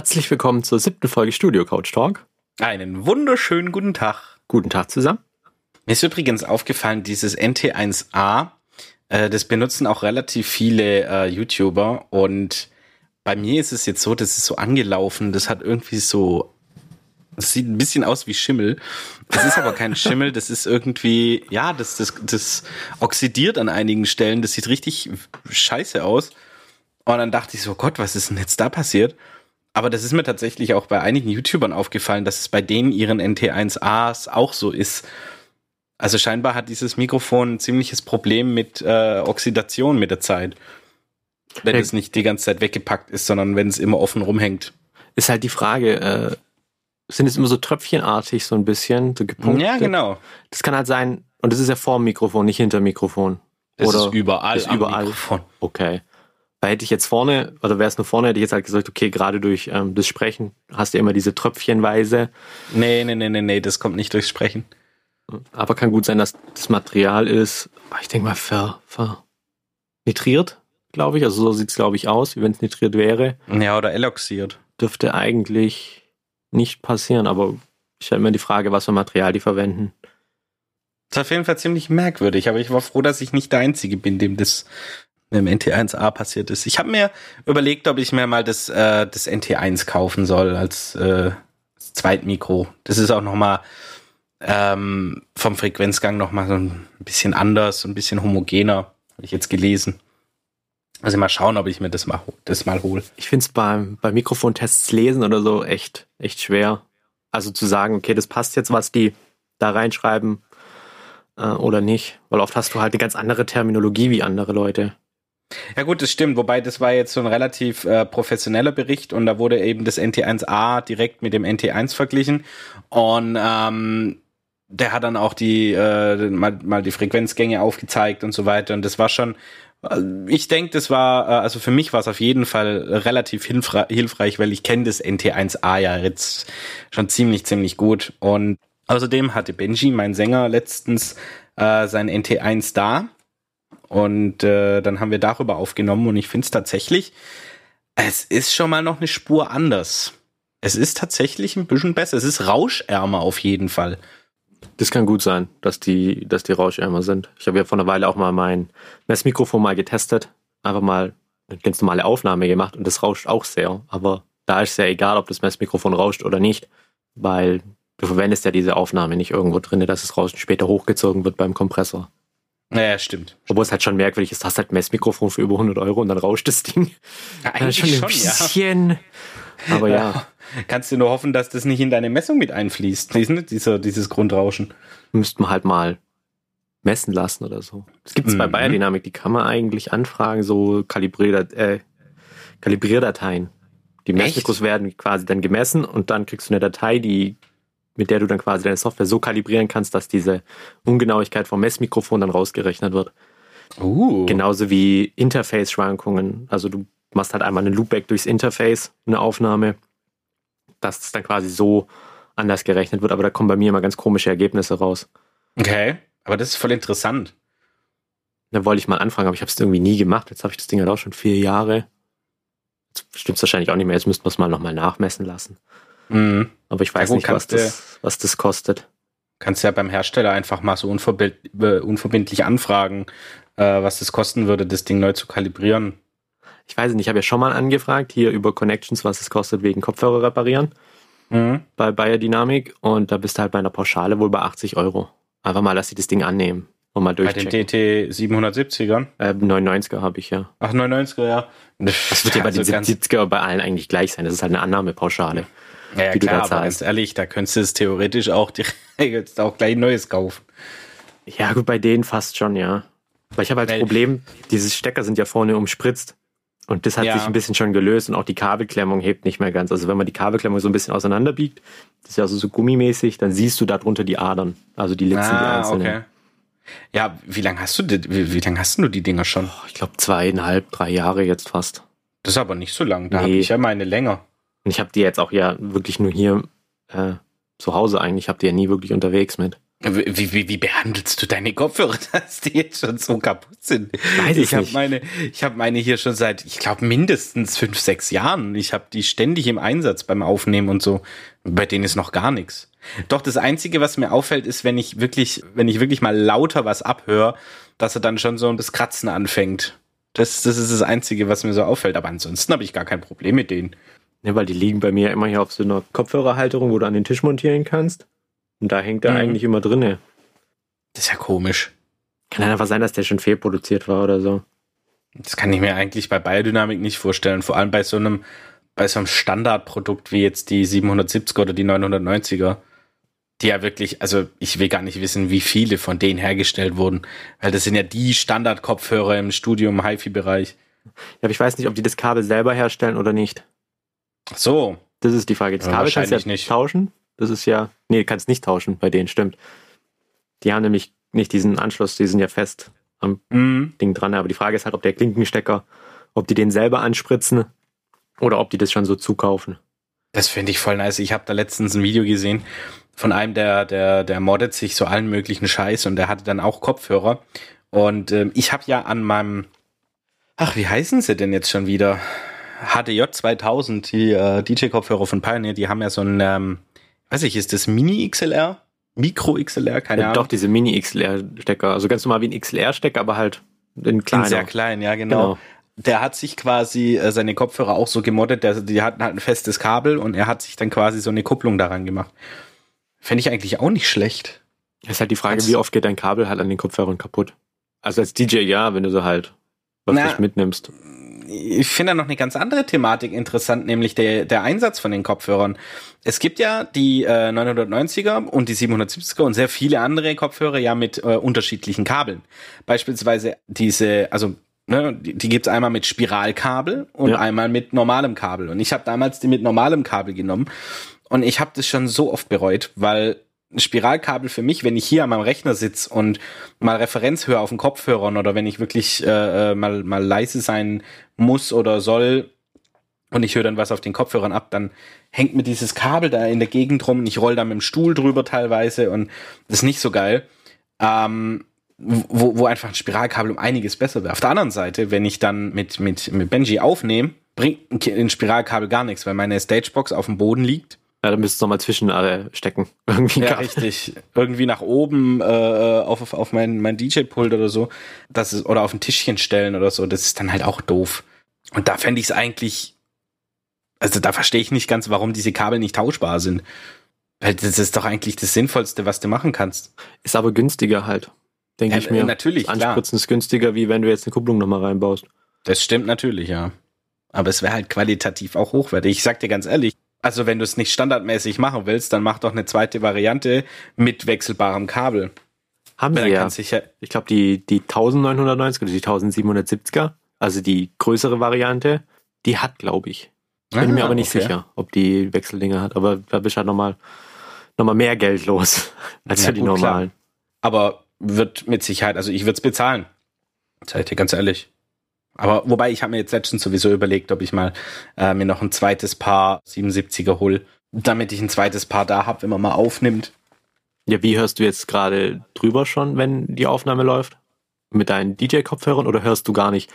Herzlich willkommen zur siebten Folge Studio Couch Talk. Einen wunderschönen guten Tag. Guten Tag zusammen. Mir ist übrigens aufgefallen, dieses NT1A, äh, das benutzen auch relativ viele äh, YouTuber und bei mir ist es jetzt so, das ist so angelaufen, das hat irgendwie so, das sieht ein bisschen aus wie Schimmel. Das ist aber kein Schimmel, das ist irgendwie, ja, das, das, das oxidiert an einigen Stellen, das sieht richtig scheiße aus. Und dann dachte ich so, Gott, was ist denn jetzt da passiert? Aber das ist mir tatsächlich auch bei einigen YouTubern aufgefallen, dass es bei denen ihren NT1As auch so ist. Also scheinbar hat dieses Mikrofon ein ziemliches Problem mit äh, Oxidation mit der Zeit. Wenn ja. es nicht die ganze Zeit weggepackt ist, sondern wenn es immer offen rumhängt. Ist halt die Frage, äh, sind es immer so tröpfchenartig so ein bisschen, so gepunktet? Ja, genau. Das kann halt sein, und das ist ja vor dem Mikrofon, nicht hinter dem Mikrofon. Das Oder ist überall ist überall. Mikrofon. Okay. Weil hätte ich jetzt vorne, oder wäre es nur vorne, hätte ich jetzt halt gesagt, okay, gerade durch ähm, das Sprechen hast du immer diese Tröpfchenweise. Nee, nee, nee, nee, nee, das kommt nicht durchs Sprechen. Aber kann gut sein, dass das Material ist, ich denke mal, ver, ver nitriert, glaube ich. Also so sieht es, glaube ich, aus, wie wenn es nitriert wäre. Ja, oder eloxiert. Dürfte eigentlich nicht passieren, aber ich stelle mir die Frage, was für Material die verwenden. Das ist auf jeden Fall ziemlich merkwürdig, aber ich war froh, dass ich nicht der Einzige bin, dem das mit dem NT1A passiert ist. Ich habe mir überlegt, ob ich mir mal das, äh, das NT1 kaufen soll als äh, Zweitmikro. Das ist auch nochmal ähm, vom Frequenzgang nochmal so ein bisschen anders, ein bisschen homogener, habe ich jetzt gelesen. Also mal schauen, ob ich mir das mal, das mal hole. Ich finde es beim, bei Mikrofontests lesen oder so echt, echt schwer. Also zu sagen, okay, das passt jetzt, was die da reinschreiben äh, oder nicht. Weil oft hast du halt eine ganz andere Terminologie wie andere Leute. Ja gut, das stimmt, wobei das war jetzt so ein relativ äh, professioneller Bericht und da wurde eben das NT1A direkt mit dem NT1 verglichen. Und ähm, der hat dann auch die äh, mal, mal die Frequenzgänge aufgezeigt und so weiter. Und das war schon äh, ich denke, das war, äh, also für mich war es auf jeden Fall relativ hilfreich, weil ich kenne das NT1A ja jetzt schon ziemlich, ziemlich gut. Und außerdem hatte Benji, mein Sänger, letztens äh, sein NT1 da und äh, dann haben wir darüber aufgenommen und ich finde es tatsächlich, es ist schon mal noch eine Spur anders. Es ist tatsächlich ein bisschen besser. Es ist rauschärmer auf jeden Fall. Das kann gut sein, dass die, dass die rauschärmer sind. Ich habe ja vor einer Weile auch mal mein Messmikrofon mal getestet. Einfach mal eine ganz normale Aufnahme gemacht und das rauscht auch sehr. Aber da ist es ja egal, ob das Messmikrofon rauscht oder nicht, weil du verwendest ja diese Aufnahme nicht irgendwo drin, dass das Rauschen später hochgezogen wird beim Kompressor. Ja, stimmt. Obwohl es halt schon merkwürdig ist, hast halt ein Messmikrofon für über 100 Euro und dann rauscht das Ding. Ja, eigentlich schon ein bisschen. Ja. Aber ja. Kannst du nur hoffen, dass das nicht in deine Messung mit einfließt, dieser, dieses Grundrauschen. Müsste man halt mal messen lassen oder so. Es gibt mhm. bei Bayer Dynamik, die kann man eigentlich anfragen, so Kalibrier, äh, Kalibrierdateien. Die Messmikros werden quasi dann gemessen und dann kriegst du eine Datei, die mit der du dann quasi deine Software so kalibrieren kannst, dass diese Ungenauigkeit vom Messmikrofon dann rausgerechnet wird. Uh. Genauso wie Interface-Schwankungen. Also du machst halt einmal einen Loopback durchs Interface, eine Aufnahme, dass es dann quasi so anders gerechnet wird, aber da kommen bei mir immer ganz komische Ergebnisse raus. Okay, aber das ist voll interessant. Da wollte ich mal anfangen, aber ich habe es irgendwie nie gemacht. Jetzt habe ich das Ding halt auch schon vier Jahre. Jetzt stimmt es wahrscheinlich auch nicht mehr. Jetzt müssten wir es mal nochmal nachmessen lassen. Mhm. Aber ich weiß ja, gut, nicht, was das, was das kostet. Kannst ja beim Hersteller einfach mal so äh, unverbindlich anfragen, äh, was das kosten würde, das Ding neu zu kalibrieren. Ich weiß nicht, ich habe ja schon mal angefragt, hier über Connections, was es kostet wegen Kopfhörer reparieren. Mhm. Bei Bayer Dynamic und da bist du halt bei einer Pauschale wohl bei 80 Euro. Einfach mal, dass sie das Ding annehmen und mal durchchecken. Bei den TT 770ern? Äh, 99er habe ich ja. Ach, 99er, ja. Das wird ja bei den 70er bei allen eigentlich gleich sein. Das ist halt eine Annahmepauschale. Ja, ja klar, aber ganz ehrlich, da könntest du es theoretisch auch direkt auch gleich ein neues kaufen. Ja, gut, bei denen fast schon, ja. Weil ich habe halt das Problem, diese Stecker sind ja vorne umspritzt. Und das hat ja. sich ein bisschen schon gelöst und auch die Kabelklemmung hebt nicht mehr ganz. Also wenn man die Kabelklemmung so ein bisschen auseinanderbiegt, das ist ja also so gummimäßig, dann siehst du darunter die Adern, also die Litzen, ah, die einzelnen. Okay. Ja, wie lange hast du die, wie, wie lange hast du die Dinger schon? Oh, ich glaube zweieinhalb, drei Jahre jetzt fast. Das ist aber nicht so lang. Da nee. habe ich ja meine länger. Und ich habe die jetzt auch ja wirklich nur hier äh, zu Hause eigentlich. Ich habe die ja nie wirklich unterwegs mit. Wie, wie, wie behandelst du deine Kopfhörer, dass die jetzt schon so kaputt sind? Weiß ich habe meine, ich habe meine hier schon seit, ich glaube mindestens fünf, sechs Jahren. Ich habe die ständig im Einsatz beim Aufnehmen und so. Bei denen ist noch gar nichts. Doch das einzige, was mir auffällt, ist, wenn ich wirklich, wenn ich wirklich mal lauter was abhöre, dass er dann schon so das Kratzen anfängt. Das, das ist das einzige, was mir so auffällt. Aber ansonsten habe ich gar kein Problem mit denen. Ja, weil die liegen bei mir immer hier auf so einer Kopfhörerhalterung, wo du an den Tisch montieren kannst. Und da hängt er Mhm. eigentlich immer drinne. Das ist ja komisch. Kann halt einfach sein, dass der schon fehlproduziert war oder so. Das kann ich mir eigentlich bei Biodynamik nicht vorstellen. Vor allem bei so einem, bei so einem Standardprodukt wie jetzt die 770er oder die 990er. Die ja wirklich, also ich will gar nicht wissen, wie viele von denen hergestellt wurden. Weil das sind ja die Standardkopfhörer im Studio im HiFi-Bereich. Ja, aber ich weiß nicht, ob die das Kabel selber herstellen oder nicht. Ach So, Das ist die Frage. Das Ja, Kabel kannst du ja nicht. tauschen. Das ist ja, nee, kannst nicht tauschen bei denen, stimmt. Die haben nämlich nicht diesen Anschluss, die sind ja fest am mhm. Ding dran. Aber die Frage ist halt, ob der Klinkenstecker, ob die den selber anspritzen oder ob die das schon so zukaufen. das finde ich voll nice. Ich habe da letztens ein Video gesehen von einem, der, der, der moddet sich so allen möglichen Scheiß und der hatte dann auch Kopfhörer. Und ähm, ich habe ja an meinem, ach, wie heißen sie denn jetzt schon wieder? HDJ 2000, die äh, DJ-Kopfhörer von Pioneer, die haben ja so ein, ähm, weiß ich, ist das Mini-XLR? Mikro-XLR? Keine Ja, Ahnung. doch, diese Mini-XLR-Stecker. Also ganz normal wie ein XLR-Stecker, aber halt in kleiner. Sehr klein, ja, genau. Genau. Der hat sich quasi äh, seine Kopfhörer auch so gemoddet, der, die hatten halt ein festes Kabel und er hat sich dann quasi so eine Kupplung daran gemacht. Fände ich eigentlich auch nicht schlecht. ist halt die Frage, Als- wie oft geht dein Kabel halt an den Kopfhörern kaputt? Also als DJ ja, wenn du so halt was Na, nicht mitnimmst. Ich finde da noch eine ganz andere Thematik interessant, nämlich der, der Einsatz von den Kopfhörern. Es gibt ja die äh, 990er und die 770er und sehr viele andere Kopfhörer ja mit äh, unterschiedlichen Kabeln. Beispielsweise diese, also ne, die, die gibt's einmal mit Spiralkabel und Ja. einmal mit normalem Kabel. Und ich habe damals die mit normalem Kabel genommen und ich habe das schon so oft bereut, weil Spiralkabel für mich, wenn ich hier an meinem Rechner sitze und mal Referenz höre auf den Kopfhörern oder wenn ich wirklich äh, äh, mal, mal leise sein muss oder soll und ich höre dann was auf den Kopfhörern ab, dann hängt mir dieses Kabel da in der Gegend rum und ich roll da mit dem Stuhl drüber teilweise und das ist nicht so geil. Ähm, wo, wo einfach ein Spiralkabel um einiges besser wäre. Auf der anderen Seite, wenn ich dann mit, mit, mit Benji aufnehme, bringt ein Spiralkabel gar nichts, weil meine Stagebox auf dem Boden liegt Ja, dann müsstest du nochmal zwischen alle stecken. Irgendwie ja, richtig. Irgendwie nach oben äh, auf, auf, auf mein, mein DJ-Pult oder so. Das ist, oder auf ein Tischchen stellen oder so. Das ist dann halt auch doof. Und da fände ich es eigentlich. Also da verstehe ich nicht ganz, warum diese Kabel nicht tauschbar sind. Weil das ist doch eigentlich das Sinnvollste, was du machen kannst. Ist aber günstiger halt, denke Ja, ich mir. natürlich, klar. Anspritzen ist günstiger, wie wenn du jetzt eine Kupplung nochmal reinbaust. Das stimmt natürlich, ja. Aber es wäre halt qualitativ auch hochwertig. Ich sag dir ganz ehrlich, also wenn du es nicht standardmäßig machen willst, dann mach doch eine zweite Variante mit wechselbarem Kabel. Haben Weil sie ja. ja Ich glaube, die, die 1990 oder die 1770er, also die größere Variante, die hat, glaube ich. Bin mir Ah, aber nicht okay. sicher, ob die Wechseldinger hat. Aber da bist du halt nochmal noch mal mehr Geld los als Ja, für die gut, normalen. Aber wird mit Sicherheit, also ich würde es bezahlen. Seid ihr ganz ehrlich. Aber wobei, ich habe mir jetzt letztens sowieso überlegt, ob ich mal äh, mir noch ein zweites Paar 77er hol, damit ich ein zweites Paar da hab, wenn man mal aufnimmt. Ja, wie hörst du jetzt gerade drüber schon, wenn die Aufnahme läuft? Mit deinen DJ-Kopfhörern oder hörst du gar nicht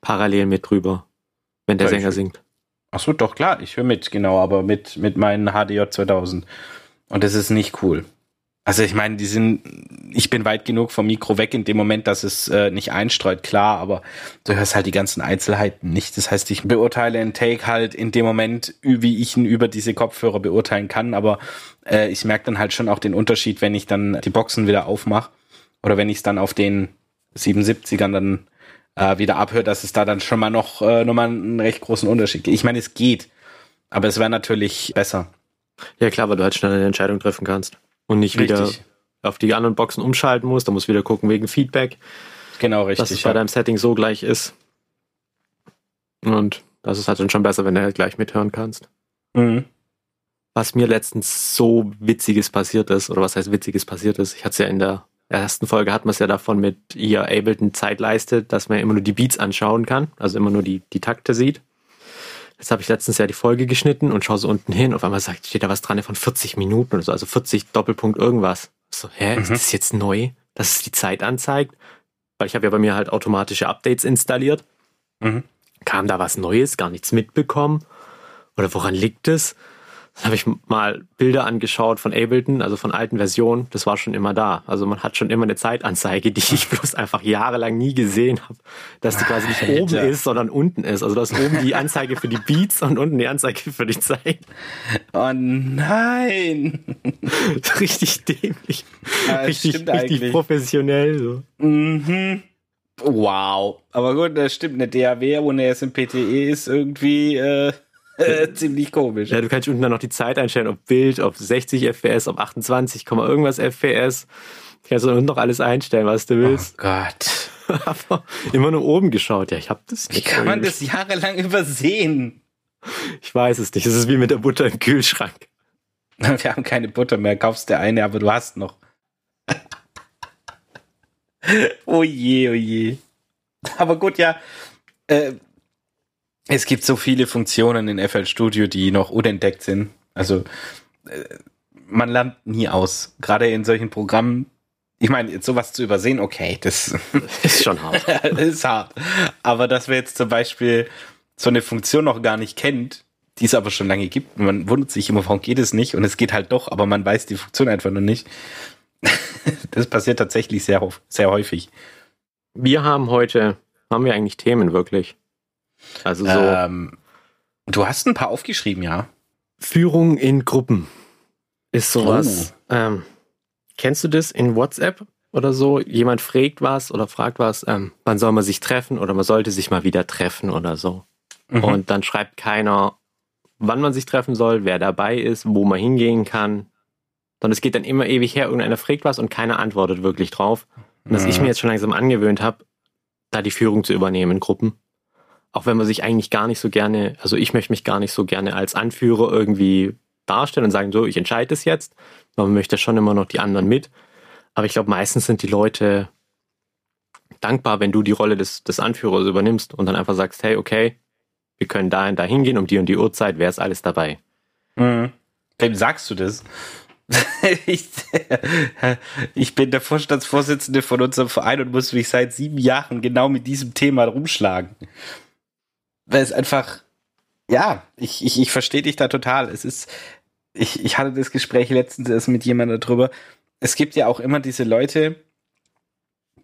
parallel mit drüber, wenn der Ja, Sänger singt? Ach so, doch klar, ich höre mit, genau, aber mit, mit meinen HDJ 2000. Und das ist nicht cool. Also ich meine, die sind, ich bin weit genug vom Mikro weg in dem Moment, dass es äh, nicht einstreut, klar, aber du hörst halt die ganzen Einzelheiten nicht. Das heißt, ich beurteile einen Take halt in dem Moment, wie ich ihn über diese Kopfhörer beurteilen kann, aber äh, ich merke dann halt schon auch den Unterschied, wenn ich dann die Boxen wieder aufmache oder wenn ich es dann auf den 77ern dann äh, wieder abhöre, dass es da dann schon mal noch, äh, noch mal einen recht großen Unterschied gibt. Ich meine, es geht, aber es wäre natürlich besser. Ja klar, weil du halt schnell eine Entscheidung treffen kannst. Und nicht wieder Richtig. auf die anderen Boxen umschalten musst. Da musst du wieder gucken wegen Feedback, Genau, dass es richtig. bei Ja. deinem Setting so gleich ist. Und das ist halt dann schon besser, wenn du halt gleich mithören kannst. Mhm. Was mir letztens so Witziges passiert ist, oder was heißt Witziges passiert ist, ich hatte es ja in der ersten Folge, hat man es ja davon mit ihr Ableton Zeitleiste, dass man ja immer nur die Beats anschauen kann, also immer nur die, die Takte sieht. Jetzt habe ich letztens ja die Folge geschnitten und schaue so unten hin, auf einmal sagt, steht da was dran von 40 Minuten oder so, also 40 Doppelpunkt irgendwas. So, hä, mhm. ist das jetzt neu, dass es die Zeit anzeigt? Weil ich habe ja bei mir halt automatische Updates installiert. Mhm. Kam da was Neues, gar nichts mitbekommen? Oder woran liegt es? Habe ich mal Bilder angeschaut von Ableton, also von alten Versionen. Das war schon immer da. Also man hat schon immer eine Zeitanzeige, die ich bloß einfach jahrelang nie gesehen habe. Dass die quasi nicht Alter. oben ist, sondern unten ist. Also da ist oben die Anzeige für die Beats und unten die Anzeige für die Zeit. Oh nein! richtig dämlich. Ja, richtig, richtig professionell. So. Mhm. Wow. Aber gut, das stimmt. Eine DAW ohne SMPTE ist irgendwie... Äh Ziemlich komisch. Ja, du kannst unten dann noch die Zeit einstellen, ob Bild, ob 60 FPS, ob 28, irgendwas FPS. Du kannst unten noch alles einstellen, was du willst. Oh Gott. Aber immer nur oben geschaut. Ja, ich hab das nicht. Wie kann man das jahrelang übersehen? Ich weiß es nicht. Es ist wie mit der Butter im Kühlschrank. Wir haben keine Butter mehr. Kaufst dir eine, aber du hast noch. oh je, oh je. Aber gut, ja. Äh, es gibt so viele Funktionen in FL Studio, die noch unentdeckt sind. Also äh, man lernt nie aus. Gerade in solchen Programmen. Ich meine, jetzt sowas zu übersehen, okay, das ist schon hart. ist hart. Aber dass wir jetzt zum Beispiel so eine Funktion noch gar nicht kennt, die es aber schon lange gibt, man wundert sich immer, warum geht es nicht? Und es geht halt doch, aber man weiß die Funktion einfach noch nicht. das passiert tatsächlich sehr, sehr häufig. Wir haben heute, haben wir eigentlich Themen wirklich? Also so. Ähm, du hast ein paar aufgeschrieben, ja. Führung in Gruppen ist sowas. Oh. Ähm, kennst du das in WhatsApp oder so? Jemand fragt was oder fragt was, ähm, wann soll man sich treffen oder man sollte sich mal wieder treffen oder so. Mhm. Und dann schreibt keiner, wann man sich treffen soll, wer dabei ist, wo man hingehen kann. Sondern es geht dann immer ewig her, irgendeiner fragt was und keiner antwortet wirklich drauf. Und dass mhm. ich mir jetzt schon langsam angewöhnt habe, da die Führung zu übernehmen in Gruppen auch wenn man sich eigentlich gar nicht so gerne, also ich möchte mich gar nicht so gerne als Anführer irgendwie darstellen und sagen, so, ich entscheide es jetzt. Man möchte schon immer noch die anderen mit. Aber ich glaube, meistens sind die Leute dankbar, wenn du die Rolle des, des Anführers übernimmst und dann einfach sagst, hey, okay, wir können da und da hingehen, um die und die Uhrzeit, wer ist alles dabei? Mhm. Wem sagst du das? ich, ich, bin der Vorstandsvorsitzende von unserem Verein und muss mich seit sieben Jahren genau mit diesem Thema rumschlagen weil es einfach, ja, ich, ich, ich verstehe dich da total. Es ist, ich, ich hatte das Gespräch letztens erst mit jemandem darüber. Es gibt ja auch immer diese Leute,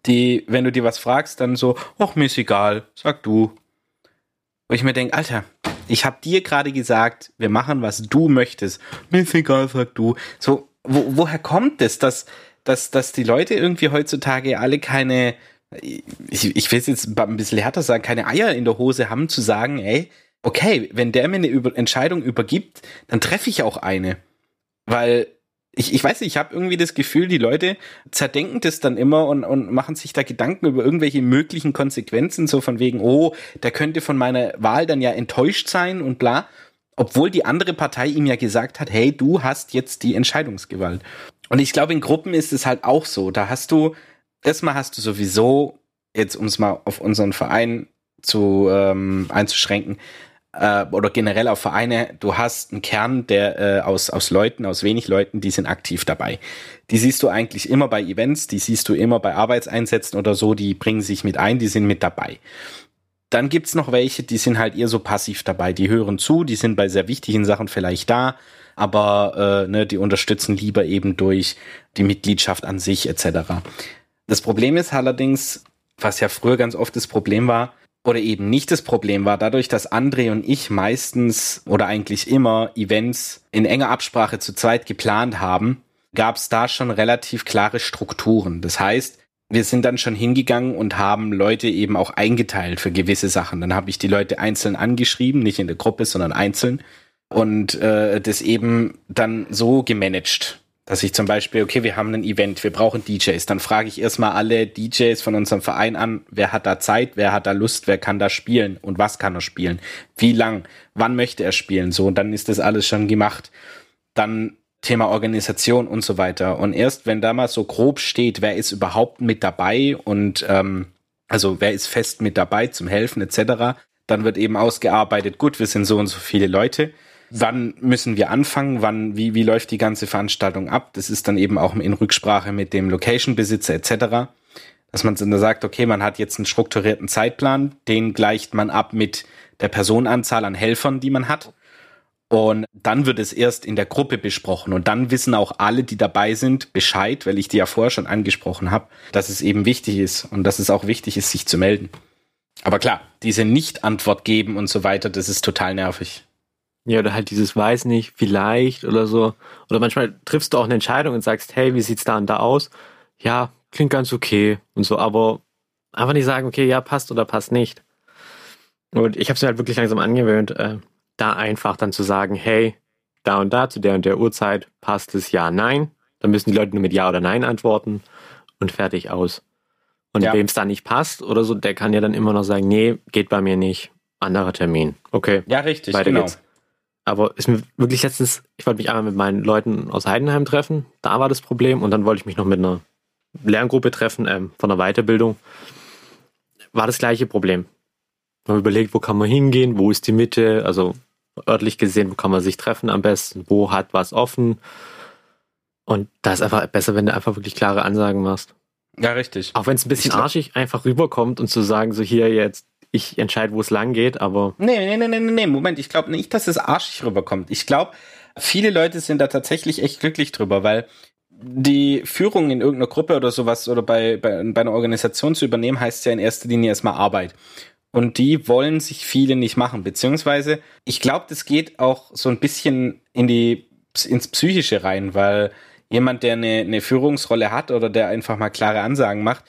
die, wenn du dir was fragst, dann so, ach, mir ist egal, sag du. Wo ich mir denke, Alter, ich habe dir gerade gesagt, wir machen, was du möchtest. Mir ist egal, sag du. So, wo, woher kommt es, dass, dass, dass die Leute irgendwie heutzutage alle keine, ich, ich will es jetzt ein bisschen härter sagen, keine Eier in der Hose haben zu sagen, ey, okay, wenn der mir eine Über Entscheidung übergibt, dann treffe ich auch eine. Weil ich, ich weiß nicht, ich habe irgendwie das Gefühl, die Leute zerdenken das dann immer und, und machen sich da Gedanken über irgendwelche möglichen Konsequenzen, so von wegen, oh, der könnte von meiner Wahl dann ja enttäuscht sein und bla. Obwohl die andere Partei ihm ja gesagt hat, hey, du hast jetzt die Entscheidungsgewalt. Und ich glaube, in Gruppen ist es halt auch so. Da hast du erstmal hast du sowieso, jetzt um es mal auf unseren Verein zu ähm, einzuschränken, äh, oder generell auf Vereine, du hast einen Kern, der äh, aus, aus Leuten, aus wenig Leuten, die sind aktiv dabei. Die siehst du eigentlich immer bei Events, die siehst du immer bei Arbeitseinsätzen oder so, die bringen sich mit ein, die sind mit dabei. Dann gibt's noch welche, die sind halt eher so passiv dabei, die hören zu, die sind bei sehr wichtigen Sachen vielleicht da, aber äh, ne, die unterstützen lieber eben durch die Mitgliedschaft an sich etc. Das Problem ist allerdings, was ja früher ganz oft das Problem war, oder eben nicht das Problem war, dadurch, dass André und ich meistens oder eigentlich immer Events in enger Absprache zu zweit geplant haben, gab es da schon relativ klare Strukturen. Das heißt, wir sind dann schon hingegangen und haben Leute eben auch eingeteilt für gewisse Sachen. Dann habe ich die Leute einzeln angeschrieben, nicht in der Gruppe, sondern einzeln und äh, das eben dann so gemanagt. Dass ich zum Beispiel, okay, wir haben ein Event, wir brauchen DJs. Dann frage ich erstmal alle DJs von unserem Verein an, wer hat da Zeit, wer hat da Lust, wer kann da spielen und was kann er spielen, wie lang, wann möchte er spielen, so und dann ist das alles schon gemacht. Dann Thema Organisation und so weiter. Und erst wenn da mal so grob steht, wer ist überhaupt mit dabei und ähm, also wer ist fest mit dabei zum Helfen etc., dann wird eben ausgearbeitet, gut, wir sind so und so viele Leute wann müssen wir anfangen, wann, wie, wie läuft die ganze Veranstaltung ab. Das ist dann eben auch in Rücksprache mit dem Location-Besitzer etc. Dass man dann sagt, okay, man hat jetzt einen strukturierten Zeitplan, den gleicht man ab mit der Personenanzahl an Helfern, die man hat. Und dann wird es erst in der Gruppe besprochen. Und dann wissen auch alle, die dabei sind, Bescheid, weil ich die ja vorher schon angesprochen habe, dass es eben wichtig ist und dass es auch wichtig ist, sich zu melden. Aber klar, diese Nicht-Antwort geben und so weiter, das ist total nervig. Ja, oder halt dieses weiß nicht, vielleicht oder so. Oder manchmal triffst du auch eine Entscheidung und sagst, hey, wie sieht's da und da aus? Ja, klingt ganz okay und so, aber einfach nicht sagen, okay, ja, passt oder passt nicht. Und ich habe es mir halt wirklich langsam angewöhnt, äh, da einfach dann zu sagen, hey, da und da zu der und der Uhrzeit passt es ja, nein. Dann müssen die Leute nur mit Ja oder Nein antworten und fertig aus. Und ja. wem es da nicht passt oder so, der kann ja dann immer noch sagen, nee, geht bei mir nicht. Anderer Termin. Okay. Ja, richtig, weiter genau. Geht's. Aber ist mir wirklich letztens, ich wollte mich einmal mit meinen Leuten aus Heidenheim treffen, da war das Problem und dann wollte ich mich noch mit einer Lerngruppe treffen, ähm, von der Weiterbildung. War das gleiche Problem. Man überlegt, wo kann man hingehen, wo ist die Mitte, also örtlich gesehen, wo kann man sich treffen am besten, wo hat was offen. Und da ist einfach besser, wenn du einfach wirklich klare Ansagen machst. Ja, richtig. Auch wenn es ein bisschen arschig einfach rüberkommt und zu sagen, so hier jetzt, ich entscheide, wo es lang geht, aber. Nee, nee, nee, nee, nee, Moment, ich glaube nicht, dass es arschig rüberkommt. Ich glaube, viele Leute sind da tatsächlich echt glücklich drüber, weil die Führung in irgendeiner Gruppe oder sowas oder bei, bei, bei einer Organisation zu übernehmen, heißt ja in erster Linie erstmal Arbeit. Und die wollen sich viele nicht machen. Beziehungsweise, ich glaube, das geht auch so ein bisschen in die, ins Psychische rein, weil jemand, der eine, eine Führungsrolle hat oder der einfach mal klare Ansagen macht,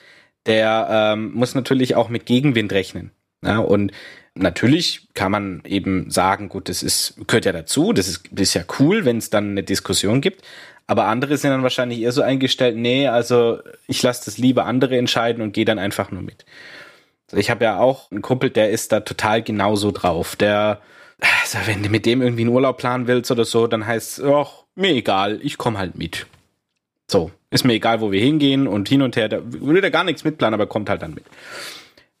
der ähm, muss natürlich auch mit Gegenwind rechnen. Ja, und natürlich kann man eben sagen, gut, das ist, gehört ja dazu, das ist, das ist ja cool, wenn es dann eine Diskussion gibt. Aber andere sind dann wahrscheinlich eher so eingestellt, nee, also ich lasse das lieber andere entscheiden und gehe dann einfach nur mit. Ich habe ja auch einen Kumpel, der ist da total genauso drauf. Der, also wenn du mit dem irgendwie einen Urlaub planen willst oder so, dann heißt es, ach, mir egal, ich komme halt mit. So, ist mir egal, wo wir hingehen und hin und her, da würde da gar nichts mitplanen, aber kommt halt dann mit.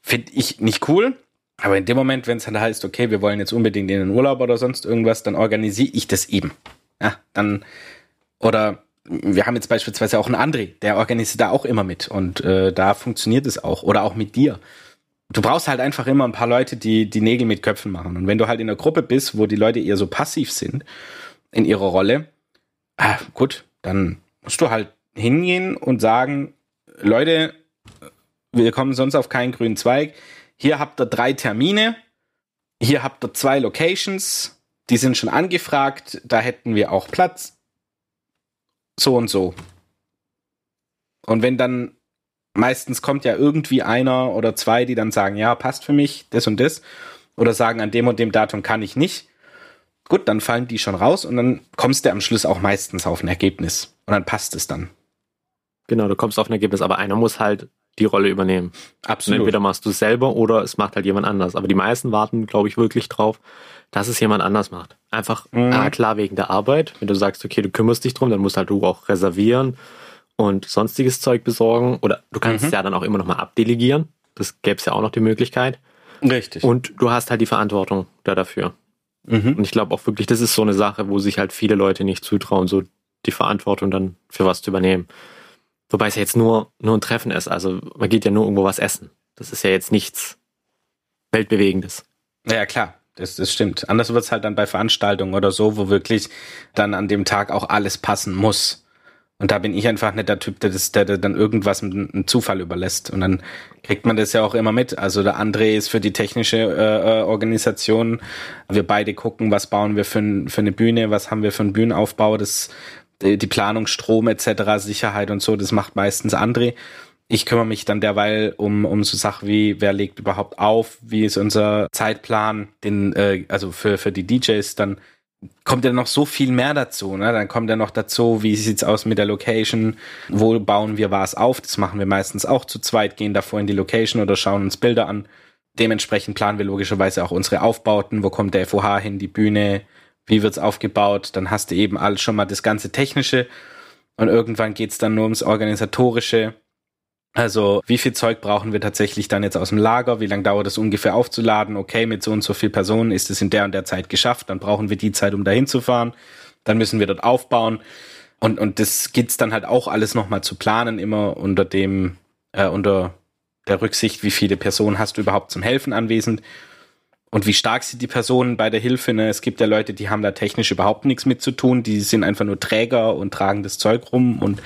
Finde ich nicht cool. Aber in dem Moment, wenn es dann heißt, okay, wir wollen jetzt unbedingt in den Urlaub oder sonst irgendwas, dann organisiere ich das eben. Ja, dann, oder wir haben jetzt beispielsweise auch einen André, der organisiert da auch immer mit und äh, da funktioniert es auch. Oder auch mit dir du brauchst halt einfach immer ein paar Leute, die die Nägel mit Köpfen machen. Und wenn du halt in einer Gruppe bist, wo die Leute eher so passiv sind in ihrer Rolle, ah, gut, dann musst du halt hingehen und sagen, Leute, wir kommen sonst auf keinen grünen Zweig. Hier habt ihr drei Termine, hier habt ihr zwei Locations, die sind schon angefragt, da hätten wir auch Platz. So und so. Und wenn dann meistens kommt ja irgendwie einer oder zwei, die dann sagen, ja, passt für mich, das und das. Oder sagen, an dem und dem Datum kann ich nicht. Gut, dann fallen die schon raus und dann kommst du am Schluss auch meistens auf ein Ergebnis. Und dann passt es dann. Genau, du kommst auf ein Ergebnis, aber einer muss halt die Rolle übernehmen. Absolut. Und entweder machst du es selber oder es macht halt jemand anders. Aber die meisten warten, glaube ich, wirklich drauf, dass es jemand anders macht. Einfach, mhm. ah, klar, wegen der Arbeit. Wenn du sagst, okay, du kümmerst dich drum, dann musst halt du auch reservieren und sonstiges Zeug besorgen. Oder du kannst mhm. es ja dann auch immer noch mal abdelegieren. Das gäbe es ja auch noch die Möglichkeit. Richtig. Und du hast halt die Verantwortung da dafür. Mhm. Und ich glaube auch wirklich, das ist so eine Sache, wo sich halt viele Leute nicht zutrauen, so die Verantwortung dann für was zu übernehmen. Wobei es ja jetzt nur, nur ein Treffen ist. Also man geht ja nur irgendwo was essen. Das ist ja jetzt nichts Weltbewegendes. Ja, klar. Das, das stimmt. Anders wird es halt dann bei Veranstaltungen oder so, wo wirklich dann an dem Tag auch alles passen muss. Und da bin ich einfach nicht der Typ, der, das, der, der dann irgendwas einem Zufall überlässt. Und dann kriegt man das ja auch immer mit. Also der André ist für die technische äh, äh Organisation. Wir beide gucken, was bauen wir für, für eine Bühne, was haben wir für einen Bühnenaufbau, das, die Planung, Strom etc., Sicherheit und so, das macht meistens André. Ich kümmere mich dann derweil um, um so Sachen wie, wer legt überhaupt auf, wie ist unser Zeitplan, den, äh, also für, für die DJs dann kommt ja noch so viel mehr dazu. Ne? Dann kommt ja noch dazu, wie sieht's aus mit der Location, wo bauen wir was auf. Das machen wir meistens auch zu zweit, gehen davor in die Location oder schauen uns Bilder an. Dementsprechend planen wir logischerweise auch unsere Aufbauten. Wo kommt der FOH hin, die Bühne, wie wird's aufgebaut? Dann hast du eben alles schon mal das ganze Technische und irgendwann geht's dann nur ums Organisatorische. Also wie viel Zeug brauchen wir tatsächlich dann jetzt aus dem Lager? Wie lange dauert es ungefähr aufzuladen? Okay, mit so und so viel Personen ist es in der und der Zeit geschafft. Dann brauchen wir die Zeit, um dahin zu fahren. Dann müssen wir dort aufbauen. Und, und das gibt's dann halt auch alles nochmal zu planen, immer unter dem, äh, unter der Rücksicht, wie viele Personen hast du überhaupt zum Helfen anwesend und wie stark sind die Personen bei der Hilfe. Ne? Es gibt ja Leute, die haben da technisch überhaupt nichts mit zu tun, die sind einfach nur Träger und tragen das Zeug rum und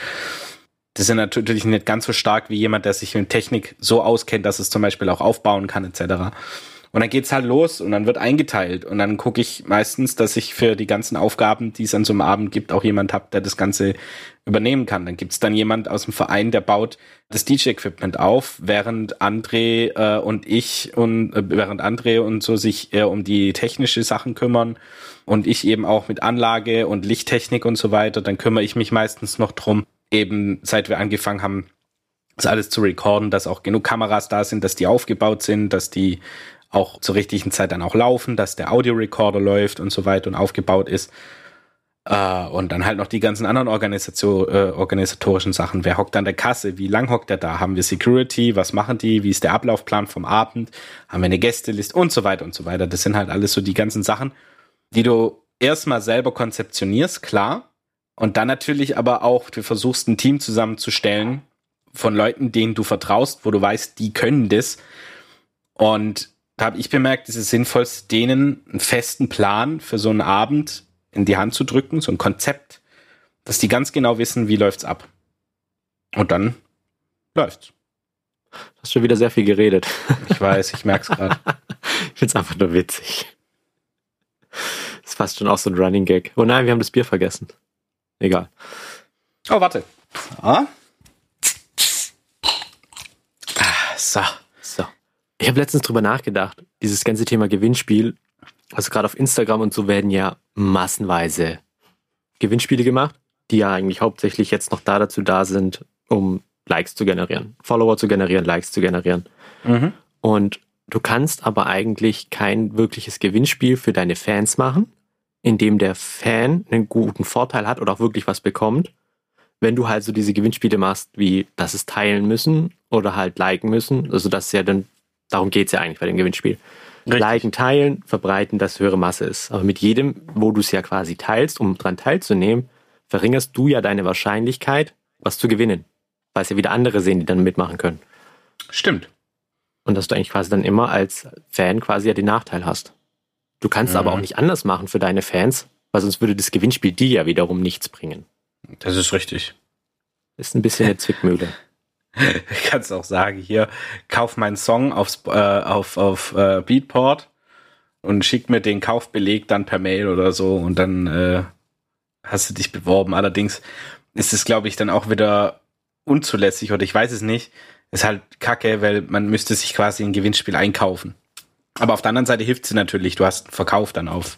das sind natürlich nicht ganz so stark wie jemand, der sich mit Technik so auskennt, dass es zum Beispiel auch aufbauen kann, etc. Und dann geht's halt los und dann wird eingeteilt. Und dann gucke ich meistens, dass ich für die ganzen Aufgaben, die es an so einem Abend gibt, auch jemand habe, der das Ganze übernehmen kann. Dann gibt's dann jemand aus dem Verein, der baut das DJ-Equipment auf, während André äh, und ich und äh, während André und so sich eher um die technische Sachen kümmern und ich eben auch mit Anlage und Lichttechnik und so weiter, dann kümmere ich mich meistens noch drum, eben seit wir angefangen haben, das alles zu recorden, dass auch genug Kameras da sind, dass die aufgebaut sind, dass die auch zur richtigen Zeit dann auch laufen, dass der Audiorecorder läuft und so weiter und aufgebaut ist. Äh, und dann halt noch die ganzen anderen äh, organisatorischen Sachen. Wer hockt an der Kasse? Wie lang hockt er da? Haben wir Security? Was machen die? Wie ist der Ablaufplan vom Abend? Haben wir eine Gästeliste? Und so weiter und so weiter. Das sind halt alles so die ganzen Sachen, die du erstmal selber konzeptionierst, klar. Und dann natürlich aber auch, du versuchst ein Team zusammenzustellen von Leuten, denen du vertraust, wo du weißt, die können das. Und da habe ich bemerkt, es ist sinnvoll, denen einen festen Plan für so einen Abend in die Hand zu drücken, so ein Konzept, dass die ganz genau wissen, wie läuft's ab. Und dann läuft's. Du hast schon wieder sehr viel geredet. Ich weiß, ich merk's gerade. ich find's einfach nur witzig. Das ist fast schon auch so ein Running Gag. Oh nein, wir haben das Bier vergessen. Egal. Oh, warte. Ah. So. Ich habe letztens drüber nachgedacht, dieses ganze Thema Gewinnspiel. Also gerade auf Instagram und so werden ja massenweise Gewinnspiele gemacht, die ja eigentlich hauptsächlich jetzt noch da dazu da sind, um Likes zu generieren, Follower zu generieren, Likes zu generieren. Mhm. Und du kannst aber eigentlich kein wirkliches Gewinnspiel für deine Fans machen, in dem der Fan einen guten Vorteil hat oder auch wirklich was bekommt, wenn du halt so diese Gewinnspiele machst, wie dass es teilen müssen oder halt liken müssen. Also das ist ja dann, darum geht's ja eigentlich bei dem Gewinnspiel. Richtig. Liken, teilen, verbreiten, dass höhere Masse ist. Aber mit jedem, wo du es ja quasi teilst, um dran teilzunehmen, verringerst du ja deine Wahrscheinlichkeit, was zu gewinnen. Weil es ja wieder andere sehen, die dann mitmachen können. Stimmt. Und dass du eigentlich quasi dann immer als Fan quasi ja den Nachteil hast. Du kannst mhm. aber auch nicht anders machen für deine Fans, weil sonst würde das Gewinnspiel dir ja wiederum nichts bringen. Das ist richtig. Ist ein bisschen eine Zwickmühle. Ich kann es auch sagen, hier, kauf meinen Song aufs, äh, auf, auf äh, Beatport und schick mir den Kaufbeleg dann per Mail oder so und dann äh, hast du dich beworben. Allerdings ist es, glaube ich, dann auch wieder unzulässig oder ich weiß es nicht. Ist halt kacke, weil man müsste sich quasi ein Gewinnspiel einkaufen. Aber auf der anderen Seite hilft sie natürlich, du hast einen Verkauf dann auf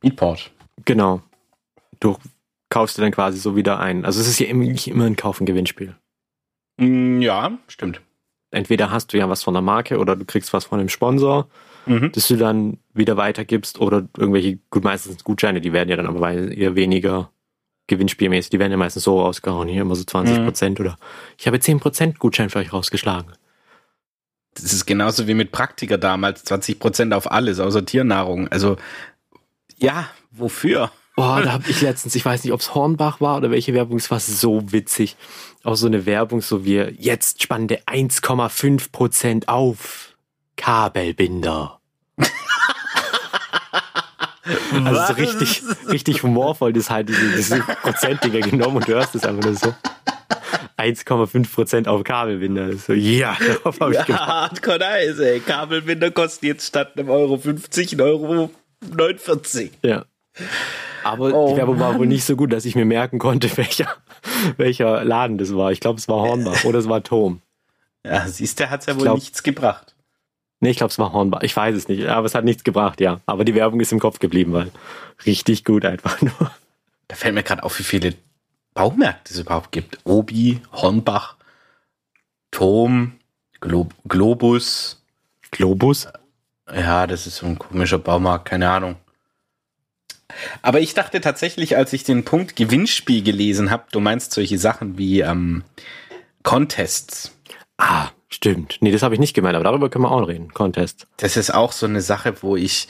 Beatport. Genau. Du kaufst dir dann quasi so wieder ein. Also es ist ja nicht immer ein Kauf-Gewinnspiel. Mm, ja, stimmt. Entweder hast du ja was von der Marke oder du kriegst was von dem Sponsor, mhm. das du dann wieder weitergibst oder irgendwelche, gut, meistens Gutscheine, die werden ja dann aber eher weniger gewinnspielmäßig, die werden ja meistens so rausgehauen, hier immer so 20 Prozent mhm. oder ich habe 10 Prozent Gutschein für euch rausgeschlagen. Das ist genauso wie mit Praktika damals, 20 Prozent auf alles, außer Tiernahrung. Also, ja, wofür? Boah, da habe ich letztens, ich weiß nicht, ob es Hornbach war oder welche Werbung, es war so witzig. Auch so eine Werbung, so wie jetzt spannende 1,5 Prozent auf Kabelbinder. also so richtig, richtig humorvoll, das halt diese, diese Prozentdinger genommen und du hörst es einfach nur so. 1,5 Prozent auf Kabelbinder. So, yeah, darauf habe ich gemacht. Hardcore nice, ey. Kabelbinder kosten jetzt statt einem Euro 50 einen Euro 49. Ja. Aber oh, die Werbung war wohl nicht so gut, dass ich mir merken konnte, welcher, welcher Laden das war. Ich glaube, es war Hornbach oder es war Tom. Ja, siehst du, hat es ja wohl glaub, nichts gebracht. Nee, ich glaube, es war Hornbach. Ich weiß es nicht, aber es hat nichts gebracht, ja. Aber die Werbung ist im Kopf geblieben, weil richtig gut einfach nur. Da fällt mir gerade auf, wie viele Baumärkte es überhaupt gibt. Obi, Hornbach, Tom, Glo Globus. Globus? Ja, das ist so ein komischer Baumarkt, keine Ahnung. Aber ich dachte tatsächlich, als ich den Punkt Gewinnspiel gelesen habe, du meinst solche Sachen wie ähm, Contests. Ah, stimmt. Nee, das habe ich nicht gemeint, aber darüber können wir auch reden. Contest. Das ist auch so eine Sache, wo ich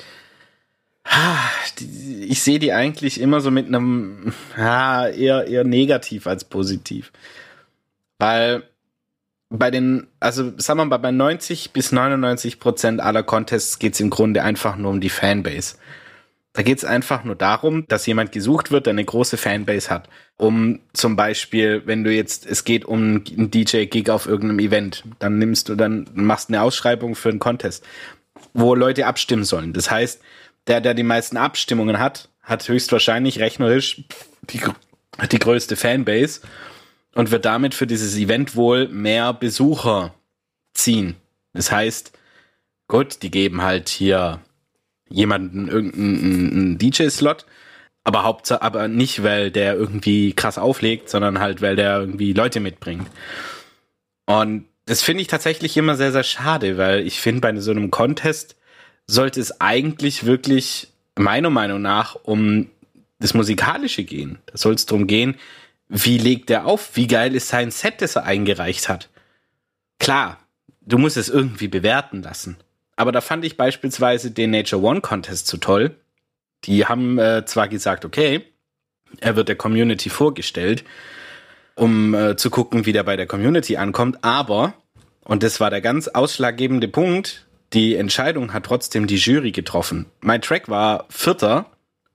ich sehe die eigentlich immer so mit einem ja, eher eher negativ als positiv. Weil bei den, also sagen wir mal, bei 90 bis 99 Prozent aller Contests geht es im Grunde einfach nur um die Fanbase. Da geht es einfach nur darum, dass jemand gesucht wird, der eine große Fanbase hat. Um zum Beispiel, wenn du jetzt, es geht um einen DJ-Gig auf irgendeinem Event, dann nimmst du, dann machst eine Ausschreibung für einen Contest, wo Leute abstimmen sollen. Das heißt, der, der die meisten Abstimmungen hat, hat höchstwahrscheinlich rechnerisch die, die größte Fanbase und wird damit für dieses Event wohl mehr Besucher ziehen. Das heißt, gut, die geben halt hier jemanden irgendeinen DJ-Slot, aber Hauptsache, aber nicht, weil der irgendwie krass auflegt, sondern halt, weil der irgendwie Leute mitbringt. Und das finde ich tatsächlich immer sehr, sehr schade, weil ich finde, bei so einem Contest sollte es eigentlich wirklich meiner Meinung nach um das Musikalische gehen. Da soll es darum gehen, wie legt er auf, wie geil ist sein Set, das er eingereicht hat. Klar, du musst es irgendwie bewerten lassen. Aber da fand ich beispielsweise den Nature One Contest zu toll. Die haben äh, zwar gesagt, okay, er wird der Community vorgestellt, um äh, zu gucken, wie der bei der Community ankommt, aber, und das war der ganz ausschlaggebende Punkt, die Entscheidung hat trotzdem die Jury getroffen. Mein Track war Vierter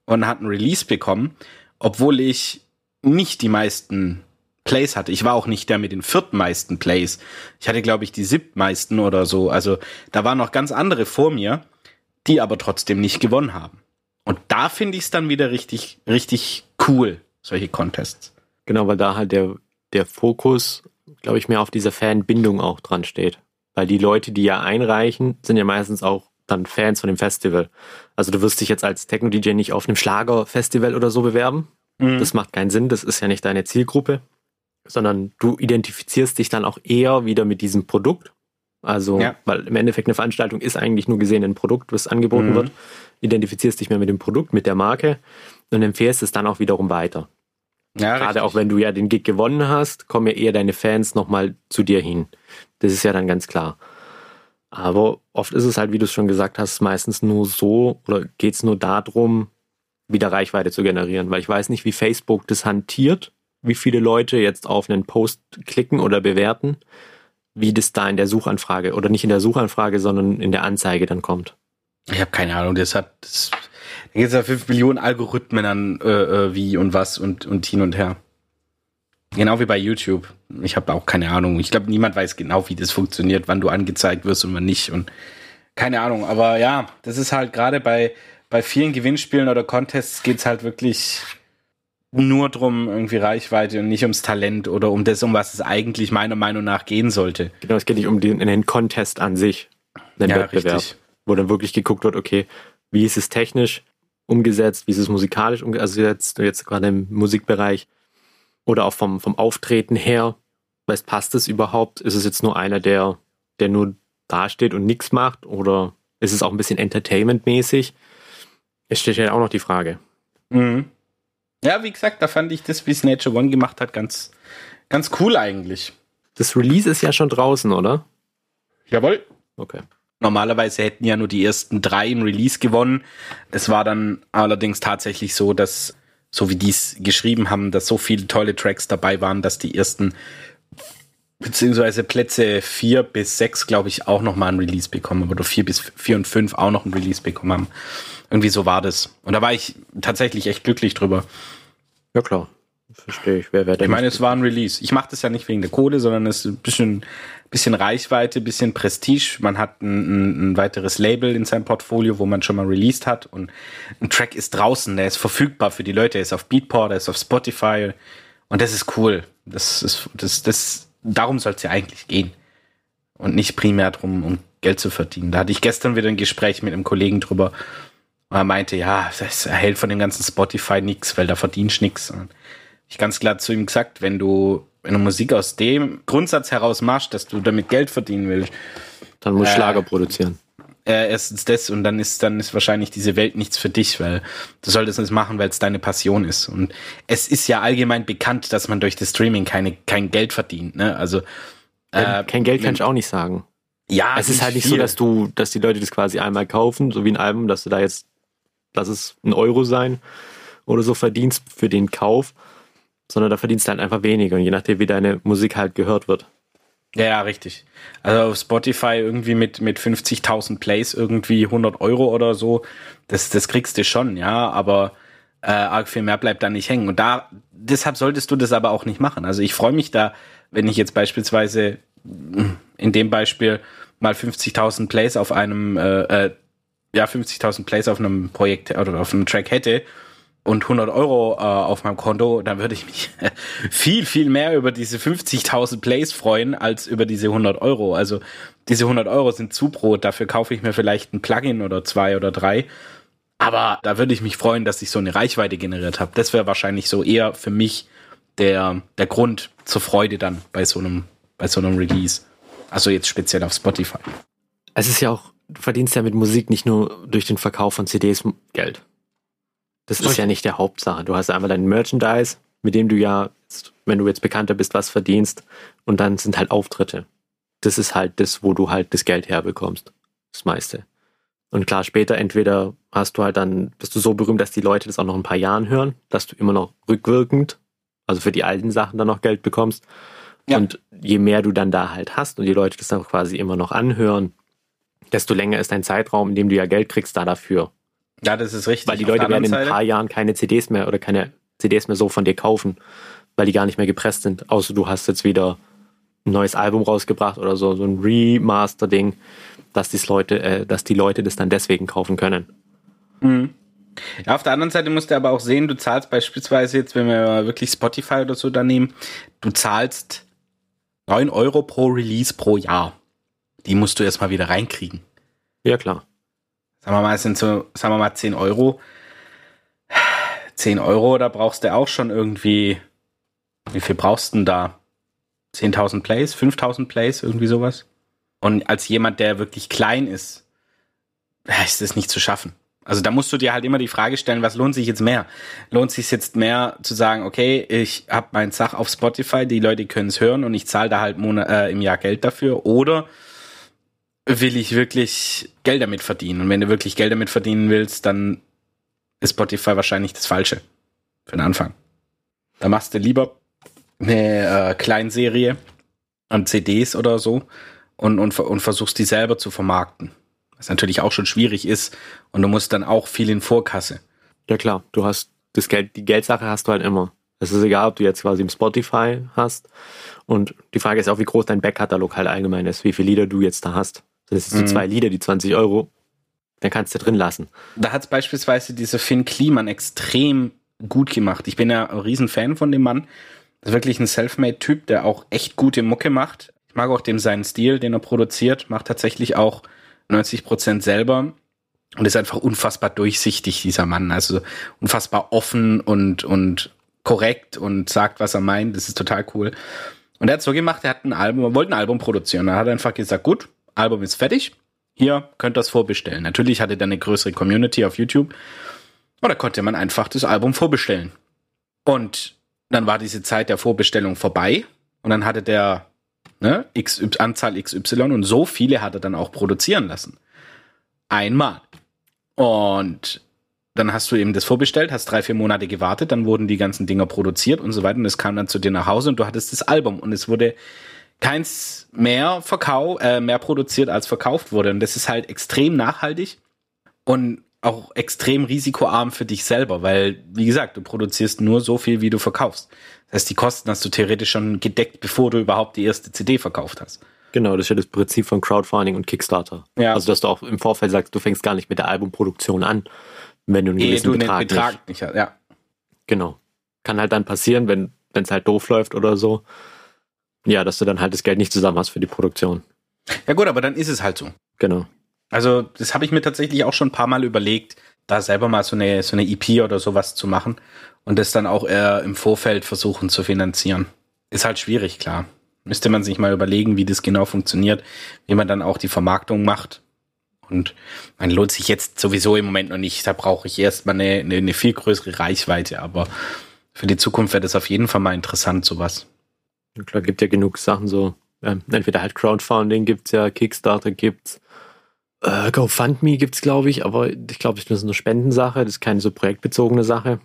und hat einen Release bekommen, obwohl ich nicht die meisten Plays hatte. Ich war auch nicht der mit den viertmeisten Plays. Ich hatte, glaube ich, die siebtmeisten oder so. Also da waren noch ganz andere vor mir, die aber trotzdem nicht gewonnen haben. Und da finde ich es dann wieder richtig, richtig cool, solche Contests. Genau, weil da halt der, der Fokus, glaube ich, mehr auf dieser Fanbindung auch dran steht. Weil die Leute, die ja einreichen, sind ja meistens auch dann Fans von dem Festival. Also du wirst dich jetzt als Techno-DJ nicht auf einem Schlagerfestival oder so bewerben. Mhm. Das macht keinen Sinn, das ist ja nicht deine Zielgruppe sondern du identifizierst dich dann auch eher wieder mit diesem Produkt. Also, ja. weil im Endeffekt eine Veranstaltung ist eigentlich nur gesehen ein Produkt, was angeboten mhm. wird. Identifizierst dich mehr mit dem Produkt, mit der Marke und empfehlst es dann auch wiederum weiter. Ja, Gerade richtig. auch wenn du ja den Gig gewonnen hast, kommen ja eher deine Fans nochmal zu dir hin. Das ist ja dann ganz klar. Aber oft ist es halt, wie du es schon gesagt hast, meistens nur so oder geht es nur darum, wieder Reichweite zu generieren. Weil ich weiß nicht, wie Facebook das hantiert wie viele Leute jetzt auf einen Post klicken oder bewerten, wie das da in der Suchanfrage oder nicht in der Suchanfrage, sondern in der Anzeige dann kommt. Ich habe keine Ahnung, das hat das, da gibt es ja fünf Millionen Algorithmen an äh, äh, wie und was und, und hin und her. Genau wie bei YouTube. Ich habe auch keine Ahnung. Ich glaube, niemand weiß genau, wie das funktioniert, wann du angezeigt wirst und wann nicht. Und keine Ahnung. Aber ja, das ist halt gerade bei, bei vielen Gewinnspielen oder Contests geht es halt wirklich nur drum irgendwie Reichweite und nicht ums Talent oder um das, um was es eigentlich meiner Meinung nach gehen sollte. Genau, es geht nicht um den, den Contest an sich, den ja, Wettbewerb, richtig. wo dann wirklich geguckt wird, okay, wie ist es technisch umgesetzt, wie ist es musikalisch umgesetzt, jetzt gerade im Musikbereich oder auch vom, vom Auftreten her, weißt, passt es überhaupt? Ist es jetzt nur einer, der, der nur dasteht und nichts macht oder ist es auch ein bisschen Entertainment-mäßig? Es steht ja auch noch die Frage. Mhm. Ja, wie gesagt, da fand ich das, wie es Nature One gemacht hat, ganz, ganz cool eigentlich. Das Release ist ja schon draußen, oder? Jawohl. Okay. Normalerweise hätten ja nur die ersten drei im Release gewonnen. Es war dann allerdings tatsächlich so, dass, so wie die es geschrieben haben, dass so viele tolle Tracks dabei waren, dass die ersten beziehungsweise Plätze vier bis sechs, glaube ich, auch nochmal ein Release bekommen haben. Oder vier bis vier und fünf auch noch ein Release bekommen haben. Irgendwie so war das. Und da war ich tatsächlich echt glücklich drüber. Ja, klar. Verstehe ich. Wer wäre Ich meine, es war ein Release. Ich mache das ja nicht wegen der Kohle, sondern es ist ein bisschen, bisschen Reichweite, bisschen Prestige. Man hat ein, ein, ein weiteres Label in seinem Portfolio, wo man schon mal released hat. Und ein Track ist draußen, der ist verfügbar für die Leute. Er ist auf Beatport, er ist auf Spotify. Und das ist cool. Das ist, das, das, darum soll es ja eigentlich gehen. Und nicht primär darum, um Geld zu verdienen. Da hatte ich gestern wieder ein Gespräch mit einem Kollegen drüber. Und er meinte, ja, das erhält von dem ganzen Spotify nichts, weil da verdienst nichts. Und ich ganz klar zu ihm gesagt, wenn du, wenn du Musik aus dem Grundsatz heraus machst, dass du damit Geld verdienen willst, dann musst du äh, Schlager produzieren. Äh, erstens das und dann ist dann ist wahrscheinlich diese Welt nichts für dich, weil du solltest es machen, weil es deine Passion ist. Und es ist ja allgemein bekannt, dass man durch das Streaming keine kein Geld verdient. Ne? Also Äh, kein Geld kann ich auch nicht sagen. Ja, es ist halt nicht viel. so, dass du, dass die Leute das quasi einmal kaufen, so wie ein Album, dass du da jetzt, lass es ein Euro sein oder so verdienst für den Kauf, sondern da verdienst du halt einfach weniger, je nachdem, wie deine Musik halt gehört wird. Ja, ja, richtig. Also auf Spotify irgendwie mit, mit 50.000 Plays irgendwie 100 Euro oder so, das, das kriegst du schon, ja, aber äh, arg viel mehr bleibt da nicht hängen. Und da, deshalb solltest du das aber auch nicht machen. Also ich freue mich da, wenn ich jetzt beispielsweise in dem Beispiel mal 50.000 Plays auf einem, äh, äh, ja, 50.000 Plays auf einem Projekt oder auf einem Track hätte und 100 Euro äh, auf meinem Konto, dann würde ich mich viel, viel mehr über diese 50.000 Plays freuen als über diese 100 Euro. Also diese 100 Euro sind zu Brot, dafür kaufe ich mir vielleicht ein Plugin oder zwei oder drei. Aber da würde ich mich freuen, dass ich so eine Reichweite generiert habe. Das wäre wahrscheinlich so eher für mich der, der Grund zur Freude dann bei so einem, bei so einem Release. Also jetzt speziell auf Spotify. Es ist ja auch, du verdienst ja mit Musik nicht nur durch den Verkauf von CDs Geld. Das ist ja nicht der Hauptsache. Du hast einfach dein Merchandise, mit dem du ja, wenn du jetzt bekannter bist, was verdienst. Und dann sind halt Auftritte. Das ist halt das, wo du halt das Geld herbekommst. Das meiste. Und klar, später entweder hast du halt dann, bist du so berühmt, dass die Leute das auch noch ein paar Jahren hören, dass du immer noch rückwirkend, also für die alten Sachen dann noch Geld bekommst. Ja. Und je mehr du dann da halt hast und die Leute das dann quasi immer noch anhören, desto länger ist dein Zeitraum, in dem du ja Geld kriegst da dafür. Ja, das ist richtig. Weil die Leute werden in ein paar Jahren keine CDs mehr oder keine CDs mehr so von dir kaufen, weil die gar nicht mehr gepresst sind. Außer du hast jetzt wieder ein neues Album rausgebracht oder so, so ein Remaster-Ding, dass, die Leute, äh, dass die Leute das dann deswegen kaufen können. Mhm. Ja, auf der anderen Seite musst du aber auch sehen, du zahlst beispielsweise jetzt, wenn wir wirklich Spotify oder so da nehmen, du zahlst 9 Euro pro Release pro Jahr. Die musst du erstmal wieder reinkriegen. Ja, klar sagen wir mal, es sind so, sagen wir mal 10 Euro. 10 Euro, da brauchst du auch schon irgendwie, wie viel brauchst du denn da? 10.000 Plays, 5.000 Plays, irgendwie sowas. Und als jemand, der wirklich klein ist, ist das nicht zu schaffen. Also da musst du dir halt immer die Frage stellen, was lohnt sich jetzt mehr? Lohnt sich jetzt mehr zu sagen, okay, ich habe mein Sach auf Spotify, die Leute können es hören und ich zahle da halt Monat, äh, im Jahr Geld dafür? Oder will ich wirklich Geld damit verdienen. Und wenn du wirklich Geld damit verdienen willst, dann ist Spotify wahrscheinlich das Falsche für den Anfang. Da machst du lieber eine äh, Kleinserie an CDs oder so und, und, und versuchst die selber zu vermarkten. Was natürlich auch schon schwierig ist und du musst dann auch viel in Vorkasse. Ja klar, du hast das Geld, die Geldsache hast du halt immer. Es ist egal, ob du jetzt quasi im Spotify hast. Und die Frage ist auch, wie groß dein Backkatalog halt allgemein ist, wie viele Lieder du jetzt da hast. Das sind so mhm. zwei Lieder, die 20 Euro, dann kannst du drin lassen. Da hat beispielsweise dieser Finn Kliman extrem gut gemacht. Ich bin ja ein Riesenfan von dem Mann. Das ist wirklich ein Selfmade-Typ, der auch echt gute Mucke macht. Ich mag auch dem seinen Stil, den er produziert, macht tatsächlich auch 90 Prozent selber und ist einfach unfassbar durchsichtig, dieser Mann. Also unfassbar offen und, und korrekt und sagt, was er meint. Das ist total cool. Und er hat so gemacht, er hat ein Album, er wollte ein Album produzieren. Er hat einfach gesagt, gut, Album ist fertig. Hier könnt ihr das vorbestellen. Natürlich hatte er eine größere Community auf YouTube. Oder konnte man einfach das Album vorbestellen. Und dann war diese Zeit der Vorbestellung vorbei. Und dann hatte der ne, XY, Anzahl XY und so viele hat er dann auch produzieren lassen. Einmal. Und dann hast du eben das vorbestellt, hast drei, vier Monate gewartet, dann wurden die ganzen Dinger produziert und so weiter und es kam dann zu dir nach Hause und du hattest das Album und es wurde keins mehr verkau äh, mehr produziert als verkauft wurde. Und das ist halt extrem nachhaltig und auch extrem risikoarm für dich selber, weil, wie gesagt, du produzierst nur so viel, wie du verkaufst. Das heißt, die Kosten hast du theoretisch schon gedeckt, bevor du überhaupt die erste CD verkauft hast. Genau, das ist ja das Prinzip von Crowdfunding und Kickstarter. Ja. Also, dass du auch im Vorfeld sagst, du fängst gar nicht mit der Albumproduktion an, wenn du einen gewissen du Betrag, Betrag nicht, nicht hast. Ja. Genau. Kann halt dann passieren, wenn es halt doof läuft oder so, ja, dass du dann halt das Geld nicht zusammen hast für die Produktion. Ja gut, aber dann ist es halt so. Genau. Also das habe ich mir tatsächlich auch schon ein paar Mal überlegt, da selber mal so eine, so eine EP oder sowas zu machen und das dann auch eher im Vorfeld versuchen zu finanzieren. Ist halt schwierig, klar. Müsste man sich mal überlegen, wie das genau funktioniert, wie man dann auch die Vermarktung macht. Und man lohnt sich jetzt sowieso im Moment noch nicht. Da brauche ich erstmal eine, eine, eine viel größere Reichweite. Aber für die Zukunft wäre das auf jeden Fall mal interessant, sowas. Klar, gibt ja genug Sachen so, Ähm, entweder halt Crowdfunding gibt's ja, Kickstarter gibt's, äh, GoFundMe gibt's glaube ich, aber ich glaube, das ist eine Spendensache, das ist keine so projektbezogene Sache.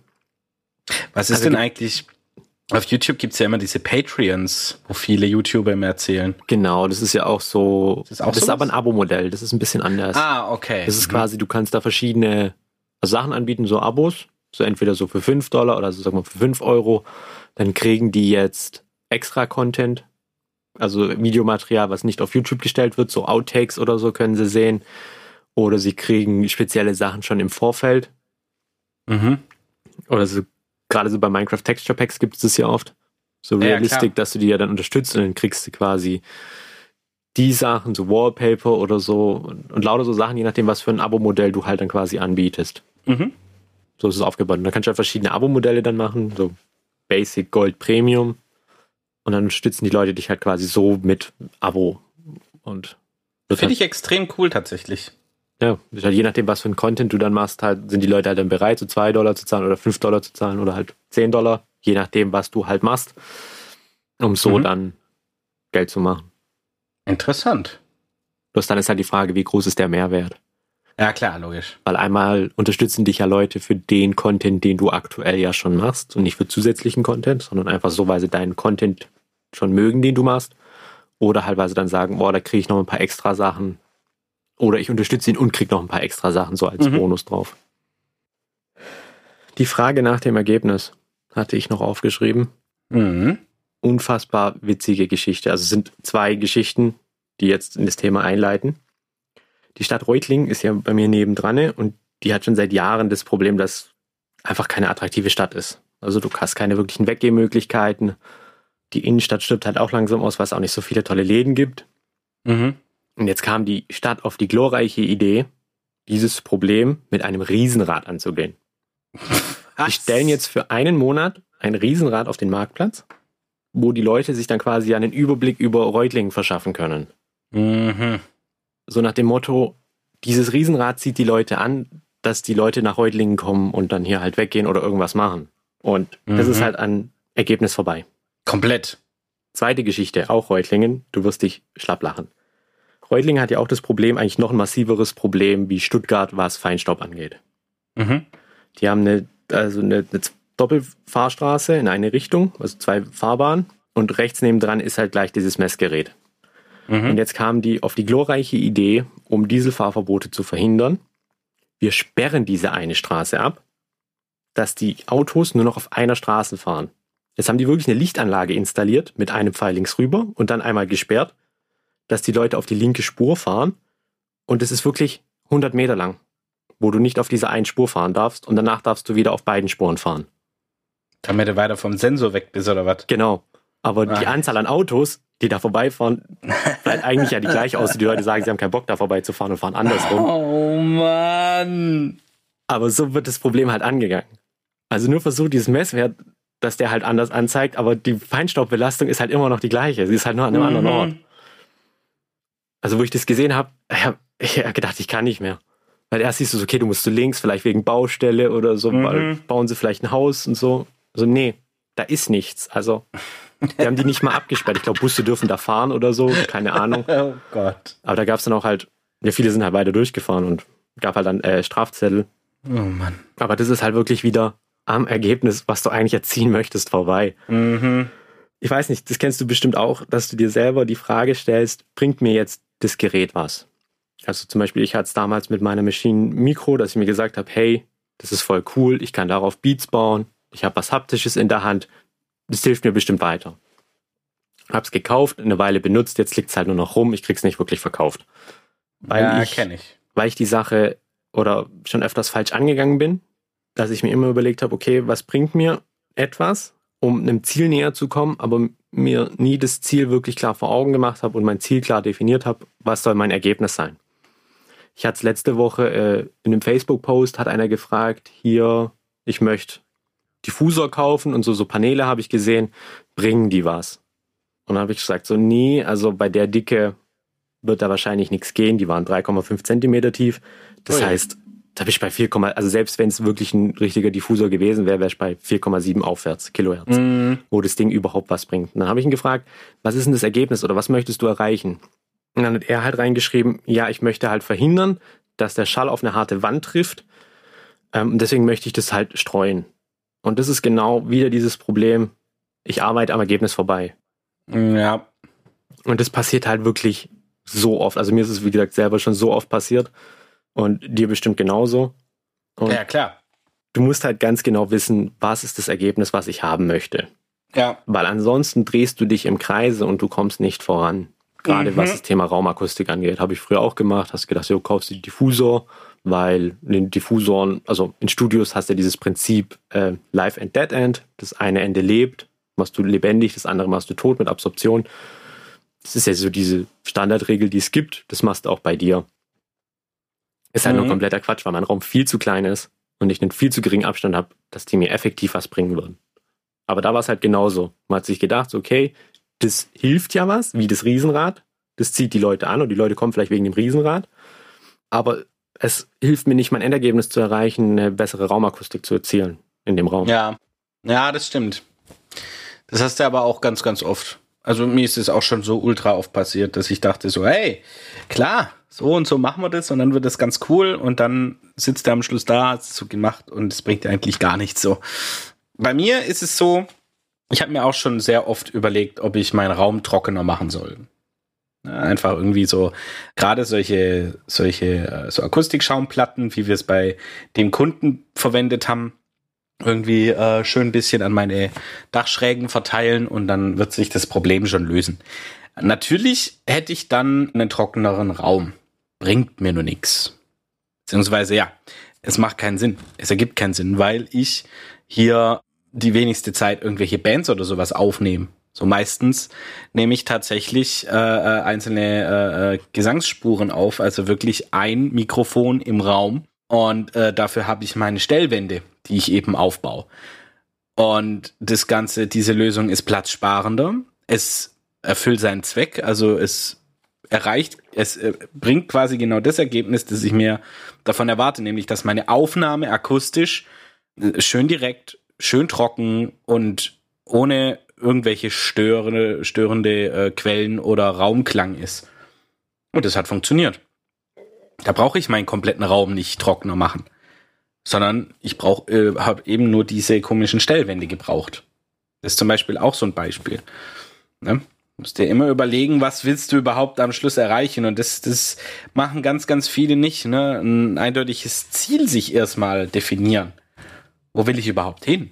Was ist also, denn eigentlich auf YouTube gibt's ja immer diese Patreons, wo viele YouTuber immer erzählen. Genau, das ist ja auch so. Das ist, auch das ist aber ein Abo-Modell, das ist ein bisschen anders. Ah, okay. Das ist mhm. quasi, du kannst da verschiedene Sachen anbieten, so Abos, so entweder so für 5 Dollar oder so sagen wir für 5 Euro. Dann kriegen die jetzt extra Content, also Videomaterial, was nicht auf YouTube gestellt wird, so Outtakes oder so können sie sehen. Oder sie kriegen spezielle Sachen schon im Vorfeld. Mhm. Oder so gerade so bei Minecraft Texture Packs gibt es das ja oft. So Realistic, ja, dass du die ja dann unterstützt und dann kriegst du quasi die Sachen, so Wallpaper oder so und, und lauter so Sachen, je nachdem, was für ein Abo-Modell du halt dann quasi anbietest. Mhm. So ist es aufgebaut. Und da kannst du ja verschiedene Abo-Modelle dann machen, so Basic, Gold, Premium. Und dann unterstützen die Leute dich halt quasi so mit Abo. Und Finde halt ich extrem cool tatsächlich. Ja, halt je nachdem, was für ein Content du dann machst, halt, sind die Leute halt dann bereit, so zwei Dollar zu zahlen oder fünf Dollar zu zahlen oder halt zehn Dollar, je nachdem, was du halt machst, um so mhm. dann Geld zu machen. Interessant. Bloß dann ist halt die Frage, wie groß ist der Mehrwert? Ja, klar, logisch. Weil einmal unterstützen dich ja Leute für den Content, den du aktuell ja schon machst und nicht für zusätzlichen Content, sondern einfach so, weil sie deinen Content schon mögen, den du machst. Oder halt, weil sie dann sagen, boah, da kriege ich noch ein paar extra Sachen, oder ich unterstütze ihn und kriege noch ein paar extra Sachen so als mhm. Bonus drauf. Die Frage nach dem Ergebnis hatte ich noch aufgeschrieben. Mhm. Unfassbar witzige Geschichte. Also es sind zwei Geschichten, die jetzt in das Thema einleiten. Die Stadt Reutlingen ist ja bei mir nebendran und die hat schon seit Jahren das Problem, dass einfach keine attraktive Stadt ist. Also du hast keine wirklichen Weggehmöglichkeiten. Die Innenstadt stirbt halt auch langsam aus, weil es auch nicht so viele tolle Läden gibt. Mhm. Und jetzt kam die Stadt auf die glorreiche Idee, dieses Problem mit einem Riesenrad anzugehen. Die stellen jetzt für einen Monat ein Riesenrad auf den Marktplatz, wo die Leute sich dann quasi einen Überblick über Reutlingen verschaffen können. Mhm. So nach dem Motto, dieses Riesenrad zieht die Leute an, dass die Leute nach Reutlingen kommen und dann hier halt weggehen oder irgendwas machen. Und mhm. das ist mhm. halt an Ergebnis vorbei. Komplett. Zweite Geschichte, auch Reutlingen, du wirst dich schlapp lachen. Reutlingen hat ja auch das Problem, eigentlich noch ein massiveres Problem wie Stuttgart, was Feinstaub angeht. Mhm. Die haben eine, also eine, eine Doppelfahrstraße in eine Richtung, also zwei Fahrbahnen und rechts nebendran ist halt gleich dieses Messgerät. Mhm. Und jetzt kamen die auf die glorreiche Idee, um Dieselfahrverbote zu verhindern. Wir sperren diese eine Straße ab, dass die Autos nur noch auf einer Straße fahren. Jetzt haben die wirklich eine Lichtanlage installiert mit einem Pfeil links rüber und dann einmal gesperrt dass die Leute auf die linke Spur fahren und es ist wirklich 100 Meter lang, wo du nicht auf dieser einen Spur fahren darfst und danach darfst du wieder auf beiden Spuren fahren. Damit du weiter vom Sensor weg bist oder was? Genau. Aber ah. die Anzahl an Autos, die da vorbeifahren, bleibt eigentlich ja die gleiche aus. Die Leute sagen, sie haben keinen Bock da vorbeizufahren und fahren andersrum. Oh Mann. Aber so wird das Problem halt angegangen. Also nur versucht, dieses Messwert, dass der halt anders anzeigt, aber die Feinstaubbelastung ist halt immer noch die gleiche. Sie ist halt nur an einem mhm. anderen Ort. Also wo ich das gesehen habe, ich habe gedacht, ich kann nicht mehr. Weil erst siehst du so, okay, du musst zu links, vielleicht wegen Baustelle oder so, mhm. bauen sie vielleicht ein Haus und so. Also nee, da ist nichts. Also die haben die nicht mal abgesperrt. Ich glaube, Busse dürfen da fahren oder so, keine Ahnung. Oh Gott. Aber da gab es dann auch halt, ja, viele sind halt weiter durchgefahren und gab halt dann äh, Strafzettel. Oh Mann. Aber das ist halt wirklich wieder am Ergebnis, was du eigentlich erziehen möchtest, vorbei. Mhm. Ich weiß nicht, das kennst du bestimmt auch, dass du dir selber die Frage stellst, bringt mir jetzt das Gerät was. Also zum Beispiel, ich hatte es damals mit meiner Machine Mikro, dass ich mir gesagt habe, hey, das ist voll cool, ich kann darauf Beats bauen, ich habe was Haptisches in der Hand, das hilft mir bestimmt weiter. Hab's gekauft, eine Weile benutzt, jetzt liegt es halt nur noch rum, ich krieg's nicht wirklich verkauft. Weil ja, kenne ich. Weil ich die Sache oder schon öfters falsch angegangen bin, dass ich mir immer überlegt habe, okay, was bringt mir etwas, um einem Ziel näher zu kommen, aber mir nie das Ziel wirklich klar vor Augen gemacht habe und mein Ziel klar definiert habe, was soll mein Ergebnis sein. Ich hatte es letzte Woche äh, in einem Facebook-Post, hat einer gefragt, hier, ich möchte Diffusor kaufen und so, so Paneele habe ich gesehen, bringen die was? Und dann habe ich gesagt, so, nee, also bei der Dicke wird da wahrscheinlich nichts gehen, die waren 3,5 Zentimeter tief. Das oh ja. heißt, da bin ich bei 4, also selbst wenn es wirklich ein richtiger Diffusor gewesen wäre, wäre ich bei 4,7 aufwärts Kilohertz, mm. wo das Ding überhaupt was bringt. Und dann habe ich ihn gefragt, was ist denn das Ergebnis oder was möchtest du erreichen? Und dann hat er halt reingeschrieben, ja, ich möchte halt verhindern, dass der Schall auf eine harte Wand trifft. Ähm, deswegen möchte ich das halt streuen. Und das ist genau wieder dieses Problem, ich arbeite am Ergebnis vorbei. Ja. Und das passiert halt wirklich so oft. Also mir ist es, wie gesagt, selber schon so oft passiert. Und dir bestimmt genauso. Und ja, klar. Du musst halt ganz genau wissen, was ist das Ergebnis, was ich haben möchte. Ja. Weil ansonsten drehst du dich im Kreise und du kommst nicht voran. Gerade mhm. was das Thema Raumakustik angeht, habe ich früher auch gemacht. Hast gedacht, du kaufst den Diffusor, weil in den Diffusoren, also in Studios hast du ja dieses Prinzip äh, Live and Dead End. Das eine Ende lebt, machst du lebendig, das andere machst du tot mit Absorption. Das ist ja so diese Standardregel, die es gibt. Das machst du auch bei dir. Ist halt mhm. nur kompletter Quatsch, weil mein Raum viel zu klein ist und ich einen viel zu geringen Abstand habe, dass die mir effektiv was bringen würden. Aber da war es halt genauso. Man hat sich gedacht, okay, das hilft ja was, wie das Riesenrad. Das zieht die Leute an und die Leute kommen vielleicht wegen dem Riesenrad. Aber es hilft mir nicht, mein Endergebnis zu erreichen, eine bessere Raumakustik zu erzielen in dem Raum. Ja, ja, das stimmt. Das hast du aber auch ganz, ganz oft. Also mir ist es auch schon so ultra oft passiert, dass ich dachte so, hey, klar, so und so machen wir das und dann wird das ganz cool und dann sitzt er am Schluss da, hat es so gemacht und es bringt eigentlich gar nichts so. Bei mir ist es so, ich habe mir auch schon sehr oft überlegt, ob ich meinen Raum trockener machen soll. Einfach irgendwie so, gerade solche, solche, äh, so Akustikschaumplatten, wie wir es bei dem Kunden verwendet haben, irgendwie äh, schön ein bisschen an meine Dachschrägen verteilen und dann wird sich das Problem schon lösen. Natürlich hätte ich dann einen trockeneren Raum. Bringt mir nur nichts. Beziehungsweise ja, es macht keinen Sinn. Es ergibt keinen Sinn, weil ich hier die wenigste Zeit irgendwelche Bands oder sowas aufnehme. So meistens nehme ich tatsächlich äh, äh einzelne äh, äh, Gesangsspuren auf, also wirklich ein Mikrofon im Raum und äh, dafür habe ich meine Stellwände, die ich eben aufbaue. Und das Ganze, diese Lösung ist platzsparender. Es erfüllt seinen Zweck, also es erreicht, es äh, bringt quasi genau das Ergebnis, das ich mir davon erwarte, nämlich dass meine Aufnahme akustisch äh, schön direkt, schön trocken und ohne irgendwelche störende, störende äh, Quellen oder Raumklang ist. Und das hat funktioniert. Da brauche ich meinen kompletten Raum nicht trockener machen, sondern ich äh, habe eben nur diese komischen Stellwände gebraucht. Das ist zum Beispiel auch so ein Beispiel. Ne? Musst dir immer überlegen, was willst du überhaupt am Schluss erreichen? Und das, das machen ganz, ganz viele nicht. Ne? Ein eindeutiges Ziel sich erstmal definieren. Wo will ich überhaupt hin?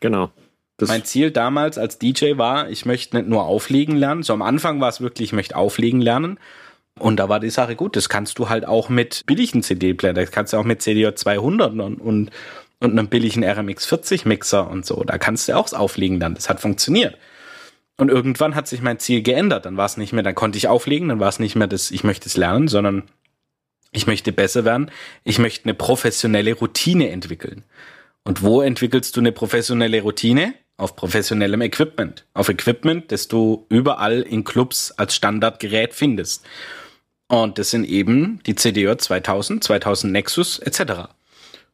Genau. Das mein Ziel damals als DJ war, ich möchte nicht nur auflegen lernen. So am Anfang war es wirklich, ich möchte auflegen lernen. Und da war die Sache gut, das kannst du halt auch mit billigen CD-Player, das kannst du auch mit CDJ 200 und, und, und einem billigen RMX 40 Mixer und so, da kannst du auch auflegen dann, das hat funktioniert. Und irgendwann hat sich mein Ziel geändert, dann war es nicht mehr, dann konnte ich auflegen, dann war es nicht mehr das, ich möchte es lernen, sondern ich möchte besser werden, ich möchte eine professionelle Routine entwickeln. Und wo entwickelst du eine professionelle Routine? Auf professionellem Equipment. Auf Equipment, das du überall in Clubs als Standardgerät findest. Und das sind eben die CDJ 2000, 2000 Nexus etc.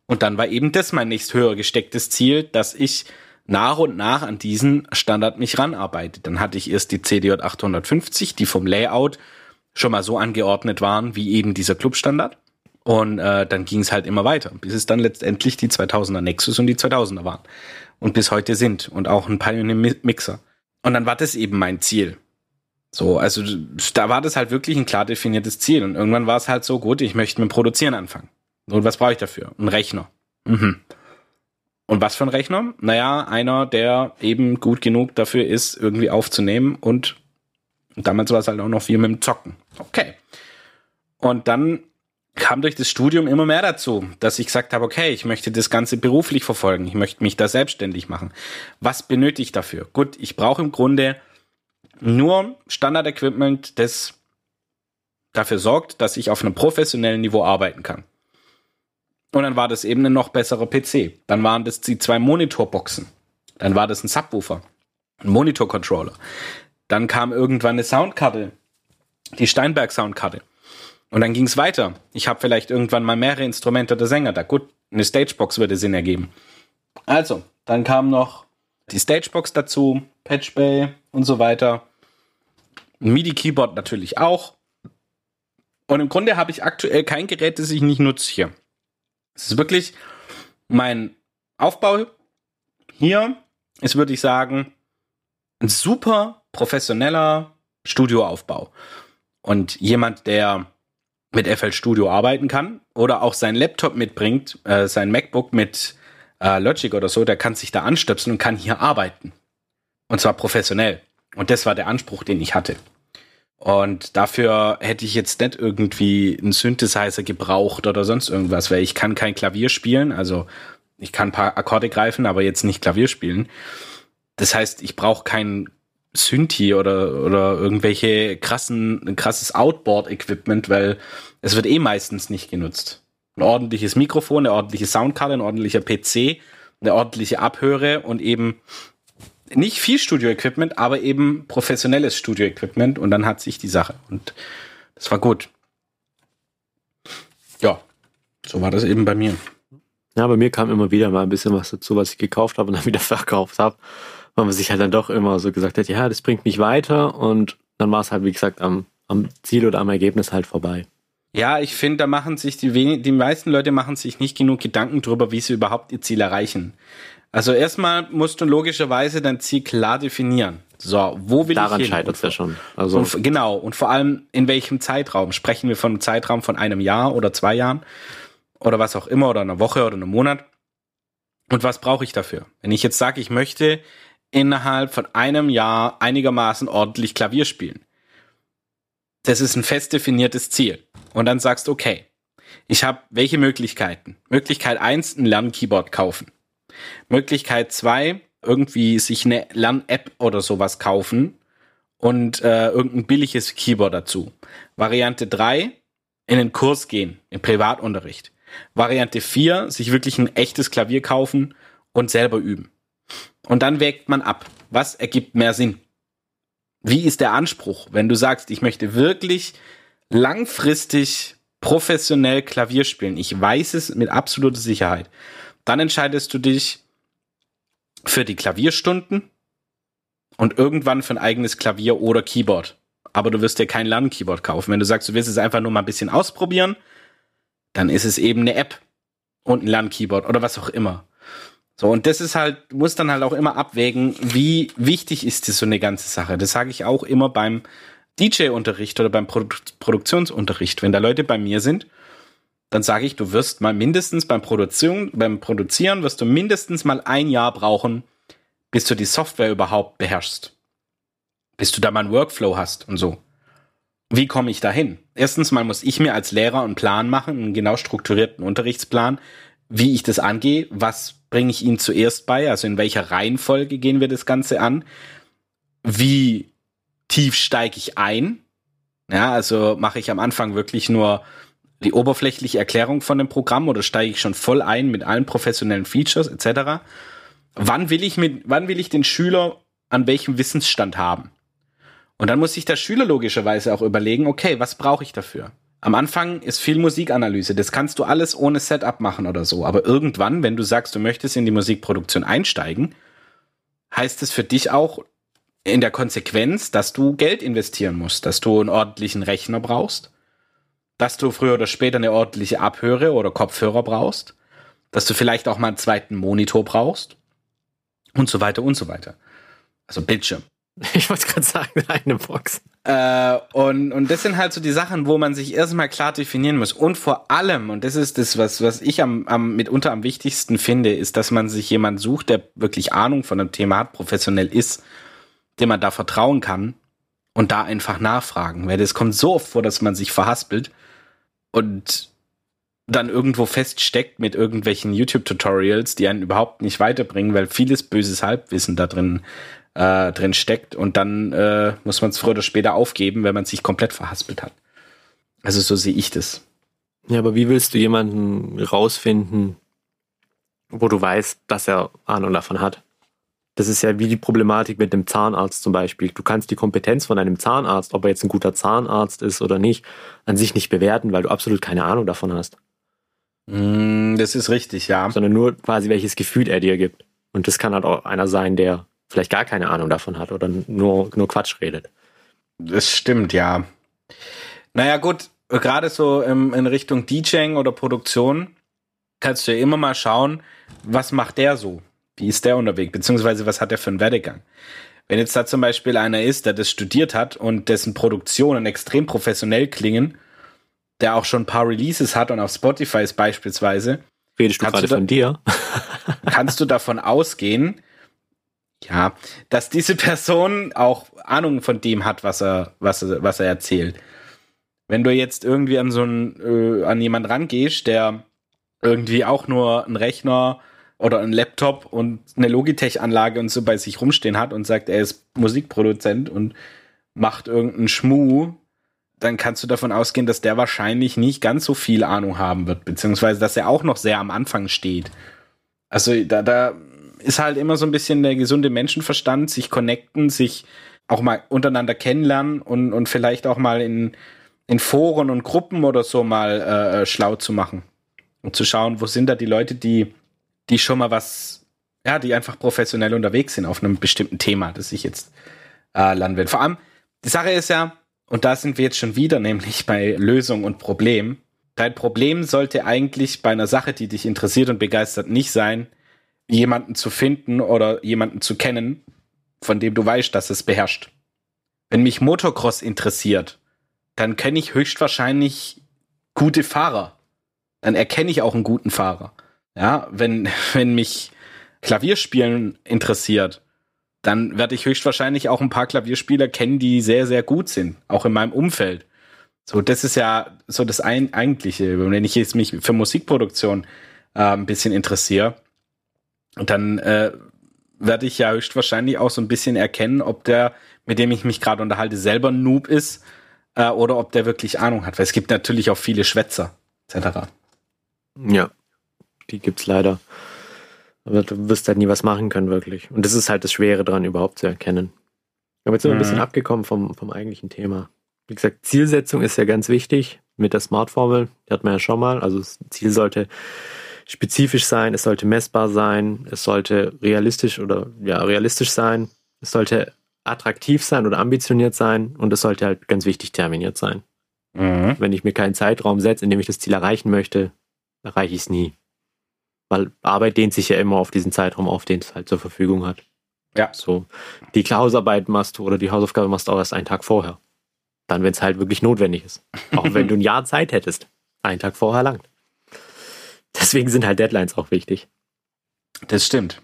Und dann war eben das mein nächst höher gestecktes Ziel, dass ich nach und nach an diesen Standard mich ranarbeite. Dann hatte ich erst die CDJ 850, die vom Layout schon mal so angeordnet waren wie eben dieser Clubstandard. Und äh, dann ging es halt immer weiter, bis es dann letztendlich die 2000er Nexus und die 2000er waren. Und bis heute sind. Und auch ein Pioneer Mixer. Und dann war das eben mein Ziel. So, also da war das halt wirklich ein klar definiertes Ziel. Und irgendwann war es halt so, gut, ich möchte mit Produzieren anfangen. Und was brauche ich dafür? Ein Rechner. Mhm. Und was für ein Rechner? Naja, einer, der eben gut genug dafür ist, irgendwie aufzunehmen und damals war es halt auch noch viel mit dem Zocken. Okay. Und dann kam durch das Studium immer mehr dazu, dass ich gesagt habe, okay, ich möchte das Ganze beruflich verfolgen, ich möchte mich da selbstständig machen. Was benötige ich dafür? Gut, ich brauche im Grunde nur Standard-Equipment, das dafür sorgt, dass ich auf einem professionellen Niveau arbeiten kann. Und dann war das eben ein noch besserer PC. Dann waren das die zwei Monitorboxen. Dann war das ein Subwoofer, ein Monitor-Controller. Dann kam irgendwann eine Soundkarte, die Steinberg-Soundkarte. Und dann ging es weiter. Ich habe vielleicht irgendwann mal mehrere Instrumente oder Sänger da. Gut, eine Stagebox würde Sinn ergeben. Also, dann kam noch die Stagebox dazu, Patchbay und so weiter. Ein MIDI-Keyboard natürlich auch. Und im Grunde habe ich aktuell kein Gerät, das ich nicht nutze hier. Es ist wirklich mein Aufbau hier ist, würde ich sagen, ein super professioneller Studioaufbau. Und jemand, der mit FL Studio arbeiten kann oder auch sein Laptop mitbringt, äh, sein MacBook mit äh, Logic oder so, der kann sich da anstöpseln und kann hier arbeiten. Und zwar professionell. Und das war der Anspruch, den ich hatte. Und dafür hätte ich jetzt nicht irgendwie einen Synthesizer gebraucht oder sonst irgendwas, weil ich kann kein Klavier spielen. Also ich kann ein paar Akkorde greifen, aber jetzt nicht Klavier spielen. Das heißt, ich brauche kein Synthi oder, oder irgendwelche krassen, krasses Outboard-Equipment, weil es wird eh meistens nicht genutzt. Ein ordentliches Mikrofon, eine ordentliche Soundkarte, ein ordentlicher PC, eine ordentliche Abhöre und eben nicht viel Studio-Equipment, aber eben professionelles Studio-Equipment und dann hat sich die Sache und das war gut. Ja, so war das eben bei mir. Ja, bei mir kam immer wieder mal ein bisschen was dazu, was ich gekauft habe und dann wieder verkauft habe weil man sich halt dann doch immer so gesagt hat, ja, das bringt mich weiter und dann war es halt, wie gesagt, am, am Ziel oder am Ergebnis halt vorbei. Ja, ich finde, da machen sich die die meisten Leute machen sich nicht genug Gedanken drüber, wie sie überhaupt ihr Ziel erreichen. Also erstmal musst du logischerweise dein Ziel klar definieren. So, wo will Daran ich hin? Daran scheitert es ja schon. Also und, genau, und vor allem in welchem Zeitraum? Sprechen wir von einem Zeitraum von einem Jahr oder zwei Jahren oder was auch immer oder einer Woche oder einem Monat? Und was brauche ich dafür? Wenn ich jetzt sage, ich möchte innerhalb von einem Jahr einigermaßen ordentlich Klavier spielen. Das ist ein fest definiertes Ziel. Und dann sagst du, okay, ich habe welche Möglichkeiten? Möglichkeit eins ein Lernkeyboard kaufen. Möglichkeit zwei irgendwie sich eine Lern-App oder sowas kaufen und äh, irgendein billiges Keyboard dazu. Variante drei in den Kurs gehen, im Privatunterricht. Variante vier sich wirklich ein echtes Klavier kaufen und selber üben. Und dann wägt man ab. Was ergibt mehr Sinn? Wie ist der Anspruch, wenn du sagst, ich möchte wirklich langfristig professionell Klavier spielen? Ich weiß es mit absoluter Sicherheit. Dann entscheidest du dich für die Klavierstunden und irgendwann für ein eigenes Klavier oder Keyboard. Aber du wirst dir kein Lernkeyboard kaufen. Wenn du sagst, du willst es einfach nur mal ein bisschen ausprobieren, dann ist es eben eine App und ein Lernkeyboard oder was auch immer. So, und das ist halt, muss dann halt auch immer abwägen, wie wichtig ist das so eine ganze Sache. Das sage ich auch immer beim DJ-Unterricht oder beim Produ Produktionsunterricht. Wenn da Leute bei mir sind, dann sage ich, du wirst mal mindestens beim Produktion, beim Produzieren wirst du mindestens mal ein Jahr brauchen, bis du die Software überhaupt beherrschst. Bis du da mal einen Workflow hast und so. Wie komme ich dahin? Erstens mal muss ich mir als Lehrer einen Plan machen, einen genau strukturierten Unterrichtsplan, wie ich das angehe, was bringe ich Ihnen zuerst bei, also in welcher Reihenfolge gehen wir das Ganze an, wie tief steige ich ein, ja, also mache ich am Anfang wirklich nur die oberflächliche Erklärung von dem Programm oder steige ich schon voll ein mit allen professionellen Features etc. Wann will ich mit, wann will ich den Schüler an welchem Wissensstand haben? Und dann muss sich der Schüler logischerweise auch überlegen, okay, was brauche ich dafür? Am Anfang ist viel Musikanalyse. Das kannst du alles ohne Setup machen oder so. Aber irgendwann, wenn du sagst, du möchtest in die Musikproduktion einsteigen, heißt es für dich auch in der Konsequenz, dass du Geld investieren musst, dass du einen ordentlichen Rechner brauchst, dass du früher oder später eine ordentliche Abhöre oder Kopfhörer brauchst, dass du vielleicht auch mal einen zweiten Monitor brauchst und so weiter und so weiter. Also Bildschirm. Ich wollte gerade sagen, eine Box. Äh, und, und das sind halt so die Sachen, wo man sich erstmal klar definieren muss. Und vor allem, und das ist das, was, was ich am, am, mitunter am wichtigsten finde, ist, dass man sich jemand sucht, der wirklich Ahnung von einem Thema hat, professionell ist, dem man da vertrauen kann und da einfach nachfragen. Weil das kommt so oft vor, dass man sich verhaspelt und dann irgendwo feststeckt mit irgendwelchen YouTube-Tutorials, die einen überhaupt nicht weiterbringen, weil vieles böses Halbwissen da drin äh, drin steckt und dann äh, muss man es früher oder später aufgeben, wenn man sich komplett verhaspelt hat. Also so sehe ich das. Ja, aber wie willst du jemanden rausfinden, wo du weißt, dass er Ahnung davon hat? Das ist ja wie die Problematik mit dem Zahnarzt zum Beispiel. Du kannst die Kompetenz von einem Zahnarzt, ob er jetzt ein guter Zahnarzt ist oder nicht, an sich nicht bewerten, weil du absolut keine Ahnung davon hast. Mm, das ist richtig, ja. Sondern nur quasi, welches Gefühl er dir gibt. Und das kann halt auch einer sein, der vielleicht gar keine Ahnung davon hat oder nur, nur Quatsch redet. Das stimmt, ja. Naja, gut, gerade so in, in Richtung DJing oder Produktion kannst du ja immer mal schauen, was macht der so? Wie ist der unterwegs? Beziehungsweise was hat der für einen Werdegang? Wenn jetzt da zum Beispiel einer ist, der das studiert hat und dessen Produktionen extrem professionell klingen, der auch schon ein paar Releases hat und auf Spotify ist beispielsweise. Redest du gerade von dir? kannst du davon ausgehen, ja, dass diese Person auch Ahnung von dem hat, was er, was er, was er erzählt. Wenn du jetzt irgendwie an so einen, äh, an jemand rangehst, der irgendwie auch nur einen Rechner oder einen Laptop und eine Logitech-Anlage und so bei sich rumstehen hat und sagt, er ist Musikproduzent und macht irgendeinen Schmuh, dann kannst du davon ausgehen, dass der wahrscheinlich nicht ganz so viel Ahnung haben wird, beziehungsweise dass er auch noch sehr am Anfang steht. Also da, da ist halt immer so ein bisschen der gesunde Menschenverstand, sich connecten, sich auch mal untereinander kennenlernen und, und vielleicht auch mal in, in Foren und Gruppen oder so mal äh, schlau zu machen. Und zu schauen, wo sind da die Leute, die, die schon mal was, ja, die einfach professionell unterwegs sind auf einem bestimmten Thema, das ich jetzt äh, lernen will. Vor allem, die Sache ist ja, und da sind wir jetzt schon wieder, nämlich bei Lösung und Problem. Dein Problem sollte eigentlich bei einer Sache, die dich interessiert und begeistert, nicht sein, jemanden zu finden oder jemanden zu kennen, von dem du weißt, dass es beherrscht. Wenn mich Motocross interessiert, dann kenne ich höchstwahrscheinlich gute Fahrer. Dann erkenne ich auch einen guten Fahrer. Ja, wenn, wenn mich Klavierspielen interessiert, dann werde ich höchstwahrscheinlich auch ein paar Klavierspieler kennen, die sehr, sehr gut sind, auch in meinem Umfeld. So, das ist ja so das ein, eigentliche. Wenn ich jetzt mich für Musikproduktion äh, ein bisschen interessiere, dann äh, werde ich ja höchstwahrscheinlich auch so ein bisschen erkennen, ob der, mit dem ich mich gerade unterhalte, selber ein Noob ist äh, oder ob der wirklich Ahnung hat. Weil es gibt natürlich auch viele Schwätzer, etc. Ja, die gibt's leider. Aber du wirst halt nie was machen können, wirklich. Und das ist halt das Schwere dran, überhaupt zu erkennen. Aber jetzt sind wir ein bisschen mhm. abgekommen vom, vom eigentlichen Thema. Wie gesagt, Zielsetzung ist ja ganz wichtig mit der Smart-Formel. Die hat man ja schon mal. Also das Ziel sollte spezifisch sein, es sollte messbar sein, es sollte realistisch oder ja, realistisch sein, es sollte attraktiv sein oder ambitioniert sein und es sollte halt ganz wichtig terminiert sein. Mhm. Wenn ich mir keinen Zeitraum setze, in dem ich das Ziel erreichen möchte, erreiche ich es nie. Weil Arbeit dehnt sich ja immer auf diesen Zeitraum auf, den es halt zur Verfügung hat. Ja. So. Die Hausarbeit machst du oder die Hausaufgabe machst du auch erst einen Tag vorher. Dann, wenn es halt wirklich notwendig ist. Auch wenn du ein Jahr Zeit hättest. Einen Tag vorher langt. Deswegen sind halt Deadlines auch wichtig. Das stimmt.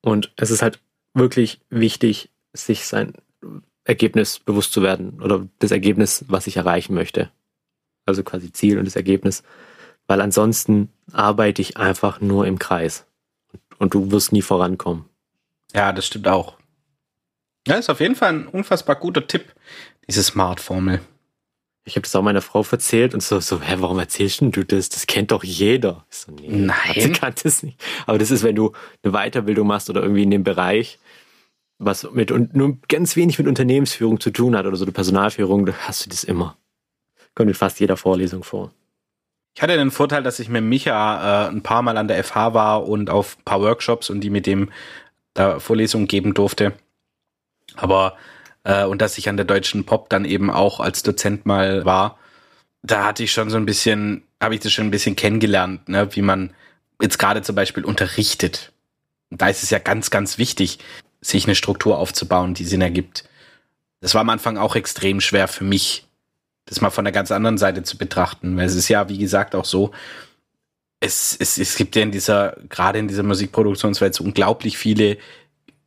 Und es ist halt wirklich wichtig, sich sein Ergebnis bewusst zu werden oder das Ergebnis, was ich erreichen möchte. Also quasi Ziel und das Ergebnis weil ansonsten arbeite ich einfach nur im Kreis und du wirst nie vorankommen. Ja, das stimmt auch. Ja, ist auf jeden Fall ein unfassbar guter Tipp, diese Smart-Formel. Ich habe das auch meiner Frau erzählt und so, so, hä, warum erzählst du das? Das kennt doch jeder. Ich so, nee, Nein. Sie kann das nicht. Aber das ist, wenn du eine Weiterbildung machst oder irgendwie in dem Bereich, was mit und nur ganz wenig mit Unternehmensführung zu tun hat oder so eine Personalführung, da hast du das immer. Kommt in fast jeder Vorlesung vor. Ich hatte den Vorteil, dass ich mit Micha äh, ein paar Mal an der FH war und auf ein paar Workshops und die mit dem da Vorlesungen geben durfte. Aber äh, und dass ich an der Deutschen Pop dann eben auch als Dozent mal war, da hatte ich schon so ein bisschen, habe ich das schon ein bisschen kennengelernt, ne, wie man jetzt gerade zum Beispiel unterrichtet. Und da ist es ja ganz, ganz wichtig, sich eine Struktur aufzubauen, die Sinn ergibt. Das war am Anfang auch extrem schwer für mich, das mal von der ganz anderen Seite zu betrachten. Weil es ist ja, wie gesagt, auch so, es, es, es gibt ja in dieser, gerade in dieser Musikproduktionswelt so unglaublich viele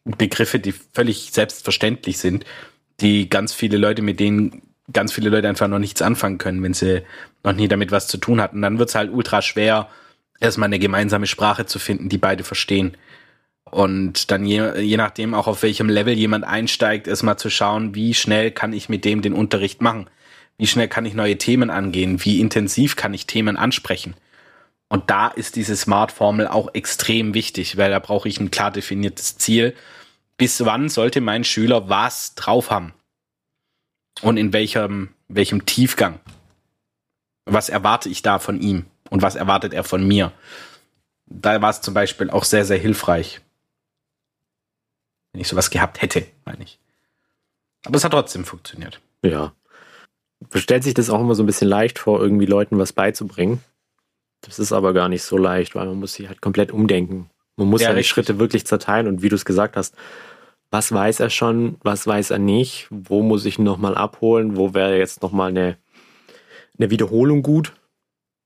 Begriffe, die völlig selbstverständlich sind, die ganz viele Leute, mit denen ganz viele Leute einfach noch nichts anfangen können, wenn sie noch nie damit was zu tun hatten. Dann wird es halt ultra schwer, erstmal eine gemeinsame Sprache zu finden, die beide verstehen. Und dann je, je nachdem auch auf welchem Level jemand einsteigt, erstmal zu schauen, wie schnell kann ich mit dem den Unterricht machen. Wie schnell kann ich neue Themen angehen? Wie intensiv kann ich Themen ansprechen? Und da ist diese Smart-Formel auch extrem wichtig, weil da brauche ich ein klar definiertes Ziel. Bis wann sollte mein Schüler was drauf haben? Und in welchem, welchem Tiefgang? Was erwarte ich da von ihm? Und was erwartet er von mir? Da war es zum Beispiel auch sehr, sehr hilfreich. Wenn ich sowas gehabt hätte, meine ich. Aber es hat trotzdem funktioniert. Ja. Stellt sich das auch immer so ein bisschen leicht vor, irgendwie Leuten was beizubringen. Das ist aber gar nicht so leicht, weil man muss sich halt komplett umdenken. Man muss ja, ja die Schritte wirklich zerteilen und wie du es gesagt hast, was weiß er schon, was weiß er nicht, wo muss ich ihn nochmal abholen, wo wäre jetzt nochmal eine, eine Wiederholung gut.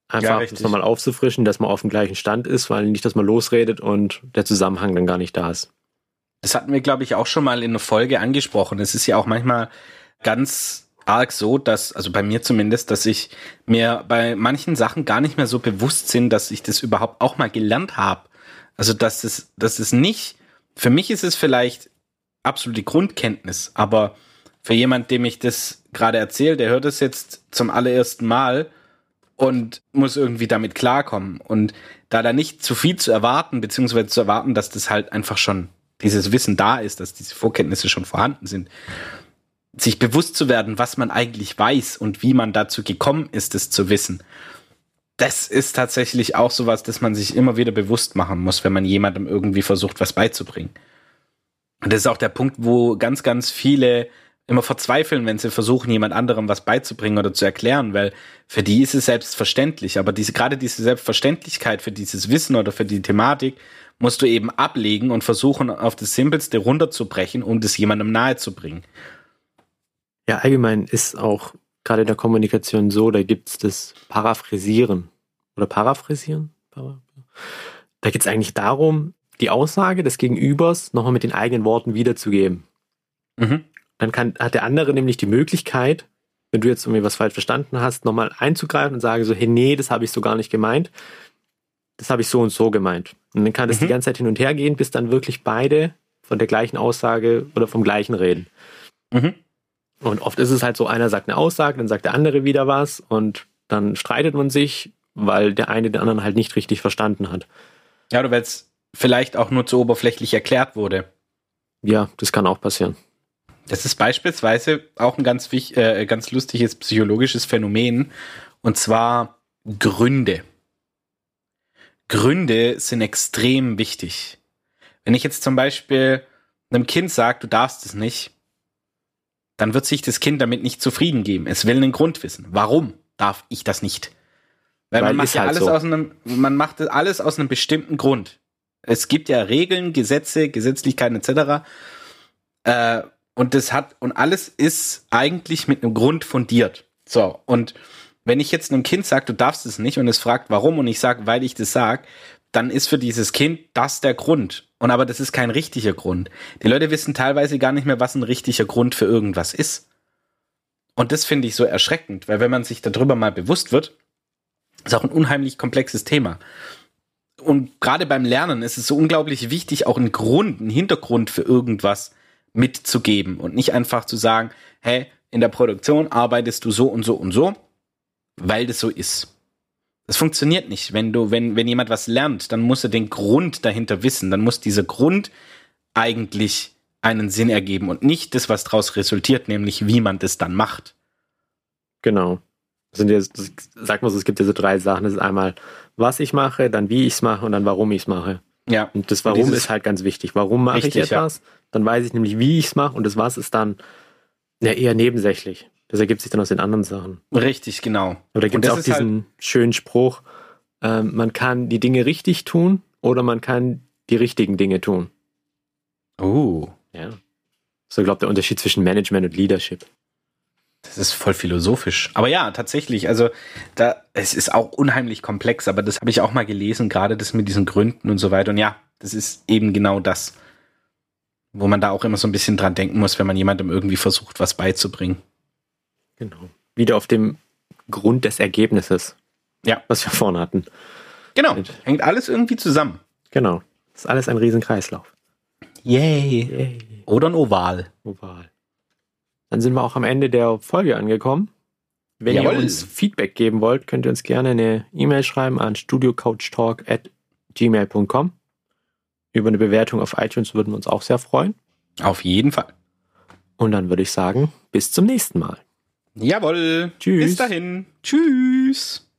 Einfach ja, das nochmal aufzufrischen, dass man auf dem gleichen Stand ist, weil nicht, dass man losredet und der Zusammenhang dann gar nicht da ist. Das hatten wir, glaube ich, auch schon mal in einer Folge angesprochen. Es ist ja auch manchmal ganz arg so, dass, also bei mir zumindest, dass ich mir bei manchen Sachen gar nicht mehr so bewusst sind, dass ich das überhaupt auch mal gelernt habe. Also, dass es, dass es nicht, für mich ist es vielleicht absolute Grundkenntnis, aber für jemand, dem ich das gerade erzähle, der hört es jetzt zum allerersten Mal und muss irgendwie damit klarkommen. Und da da nicht zu viel zu erwarten, beziehungsweise zu erwarten, dass das halt einfach schon dieses Wissen da ist, dass diese Vorkenntnisse schon vorhanden sind, sich bewusst zu werden, was man eigentlich weiß und wie man dazu gekommen ist, es zu wissen. Das ist tatsächlich auch sowas, das man sich immer wieder bewusst machen muss, wenn man jemandem irgendwie versucht, was beizubringen. Und das ist auch der Punkt, wo ganz, ganz viele immer verzweifeln, wenn sie versuchen, jemand anderem was beizubringen oder zu erklären, weil für die ist es selbstverständlich. Aber diese, gerade diese Selbstverständlichkeit für dieses Wissen oder für die Thematik musst du eben ablegen und versuchen, auf das Simpelste runterzubrechen, um das jemandem nahezubringen. Ja, allgemein ist auch gerade in der Kommunikation so, da gibt's das Paraphrasieren oder Paraphrasieren. Da geht's eigentlich darum, die Aussage des Gegenübers nochmal mit den eigenen Worten wiederzugeben. Mhm. Dann kann, hat der andere nämlich die Möglichkeit, wenn du jetzt irgendwie was falsch verstanden hast, nochmal einzugreifen und sagen so, hey, nee, das habe ich so gar nicht gemeint. Das habe ich so und so gemeint. Und dann kann das mhm. die ganze Zeit hin und her gehen, bis dann wirklich beide von der gleichen Aussage oder vom gleichen reden. Mhm. Und oft ist es halt so, einer sagt eine Aussage, dann sagt der andere wieder was und dann streitet man sich, weil der eine den anderen halt nicht richtig verstanden hat. Ja, oder weil es vielleicht auch nur zu oberflächlich erklärt wurde. Ja, das kann auch passieren. Das ist beispielsweise auch ein ganz, äh, ganz lustiges psychologisches Phänomen, und zwar Gründe. Gründe sind extrem wichtig. Wenn ich jetzt zum Beispiel einem Kind sage, du darfst es nicht, dann wird sich das Kind damit nicht zufrieden geben. Es will einen Grund wissen. Warum darf ich das nicht? Weil, Weil man macht ja halt alles so. aus einem, man macht alles aus einem bestimmten Grund. Es gibt ja Regeln, Gesetze, Gesetzlichkeiten etc. Äh, und das hat und alles ist eigentlich mit einem Grund fundiert. So und wenn ich jetzt einem Kind sage, du darfst es nicht und es fragt, warum und ich sage, weil ich das sag, dann ist für dieses Kind das der Grund. Und aber das ist kein richtiger Grund. Die Leute wissen teilweise gar nicht mehr, was ein richtiger Grund für irgendwas ist. Und das finde ich so erschreckend, weil wenn man sich darüber mal bewusst wird, ist auch ein unheimlich komplexes Thema. Und gerade beim Lernen ist es so unglaublich wichtig, auch einen Grund, einen Hintergrund für irgendwas mitzugeben und nicht einfach zu sagen, hey, in der Produktion arbeitest du so und so und so, weil das so ist. Das funktioniert nicht. Wenn du, wenn, wenn jemand was lernt, dann muss er den Grund dahinter wissen. Dann muss dieser Grund eigentlich einen Sinn ergeben und nicht das, was daraus resultiert, nämlich wie man das dann macht. Genau. Das sind ja, sag mal so, es gibt ja so drei Sachen. Das ist einmal, was ich mache, dann wie ich es mache und dann warum ich es mache. Ja. Und das Warum und ist halt ganz wichtig. Warum mache ich etwas? Ja. Dann weiß ich nämlich, wie ich es mache und das Was ist dann ja, eher nebensächlich. Das ergibt sich dann aus den anderen Sachen. Richtig, genau. Aber da gibt es auch diesen halt schönen Spruch, äh, man kann die Dinge richtig tun oder man kann die richtigen Dinge tun. Oh. Ja. So, glaube der Unterschied zwischen Management und Leadership. Das ist voll philosophisch. Aber ja, tatsächlich, also da, es ist auch unheimlich komplex, aber das habe ich auch mal gelesen, gerade das mit diesen Gründen und so weiter. Und ja, das ist eben genau das, wo man da auch immer so ein bisschen dran denken muss, wenn man jemandem irgendwie versucht, was beizubringen. Genau. Wieder auf dem Grund des Ergebnisses. Ja. Was wir vorne hatten. Genau. Mit. Hängt alles irgendwie zusammen. Genau. Das ist alles ein Riesenkreislauf. Yay. Yay. Oder ein Oval. Oval. Dann sind wir auch am Ende der Folge angekommen. Wenn Jawohl. ihr uns Feedback geben wollt, könnt ihr uns gerne eine E-Mail schreiben an studiocoachtalk at gmail.com. Über eine Bewertung auf iTunes würden wir uns auch sehr freuen. Auf jeden Fall. Und dann würde ich sagen, bis zum nächsten Mal. Jawohl. Tschüss. Bis dahin. Tschüss.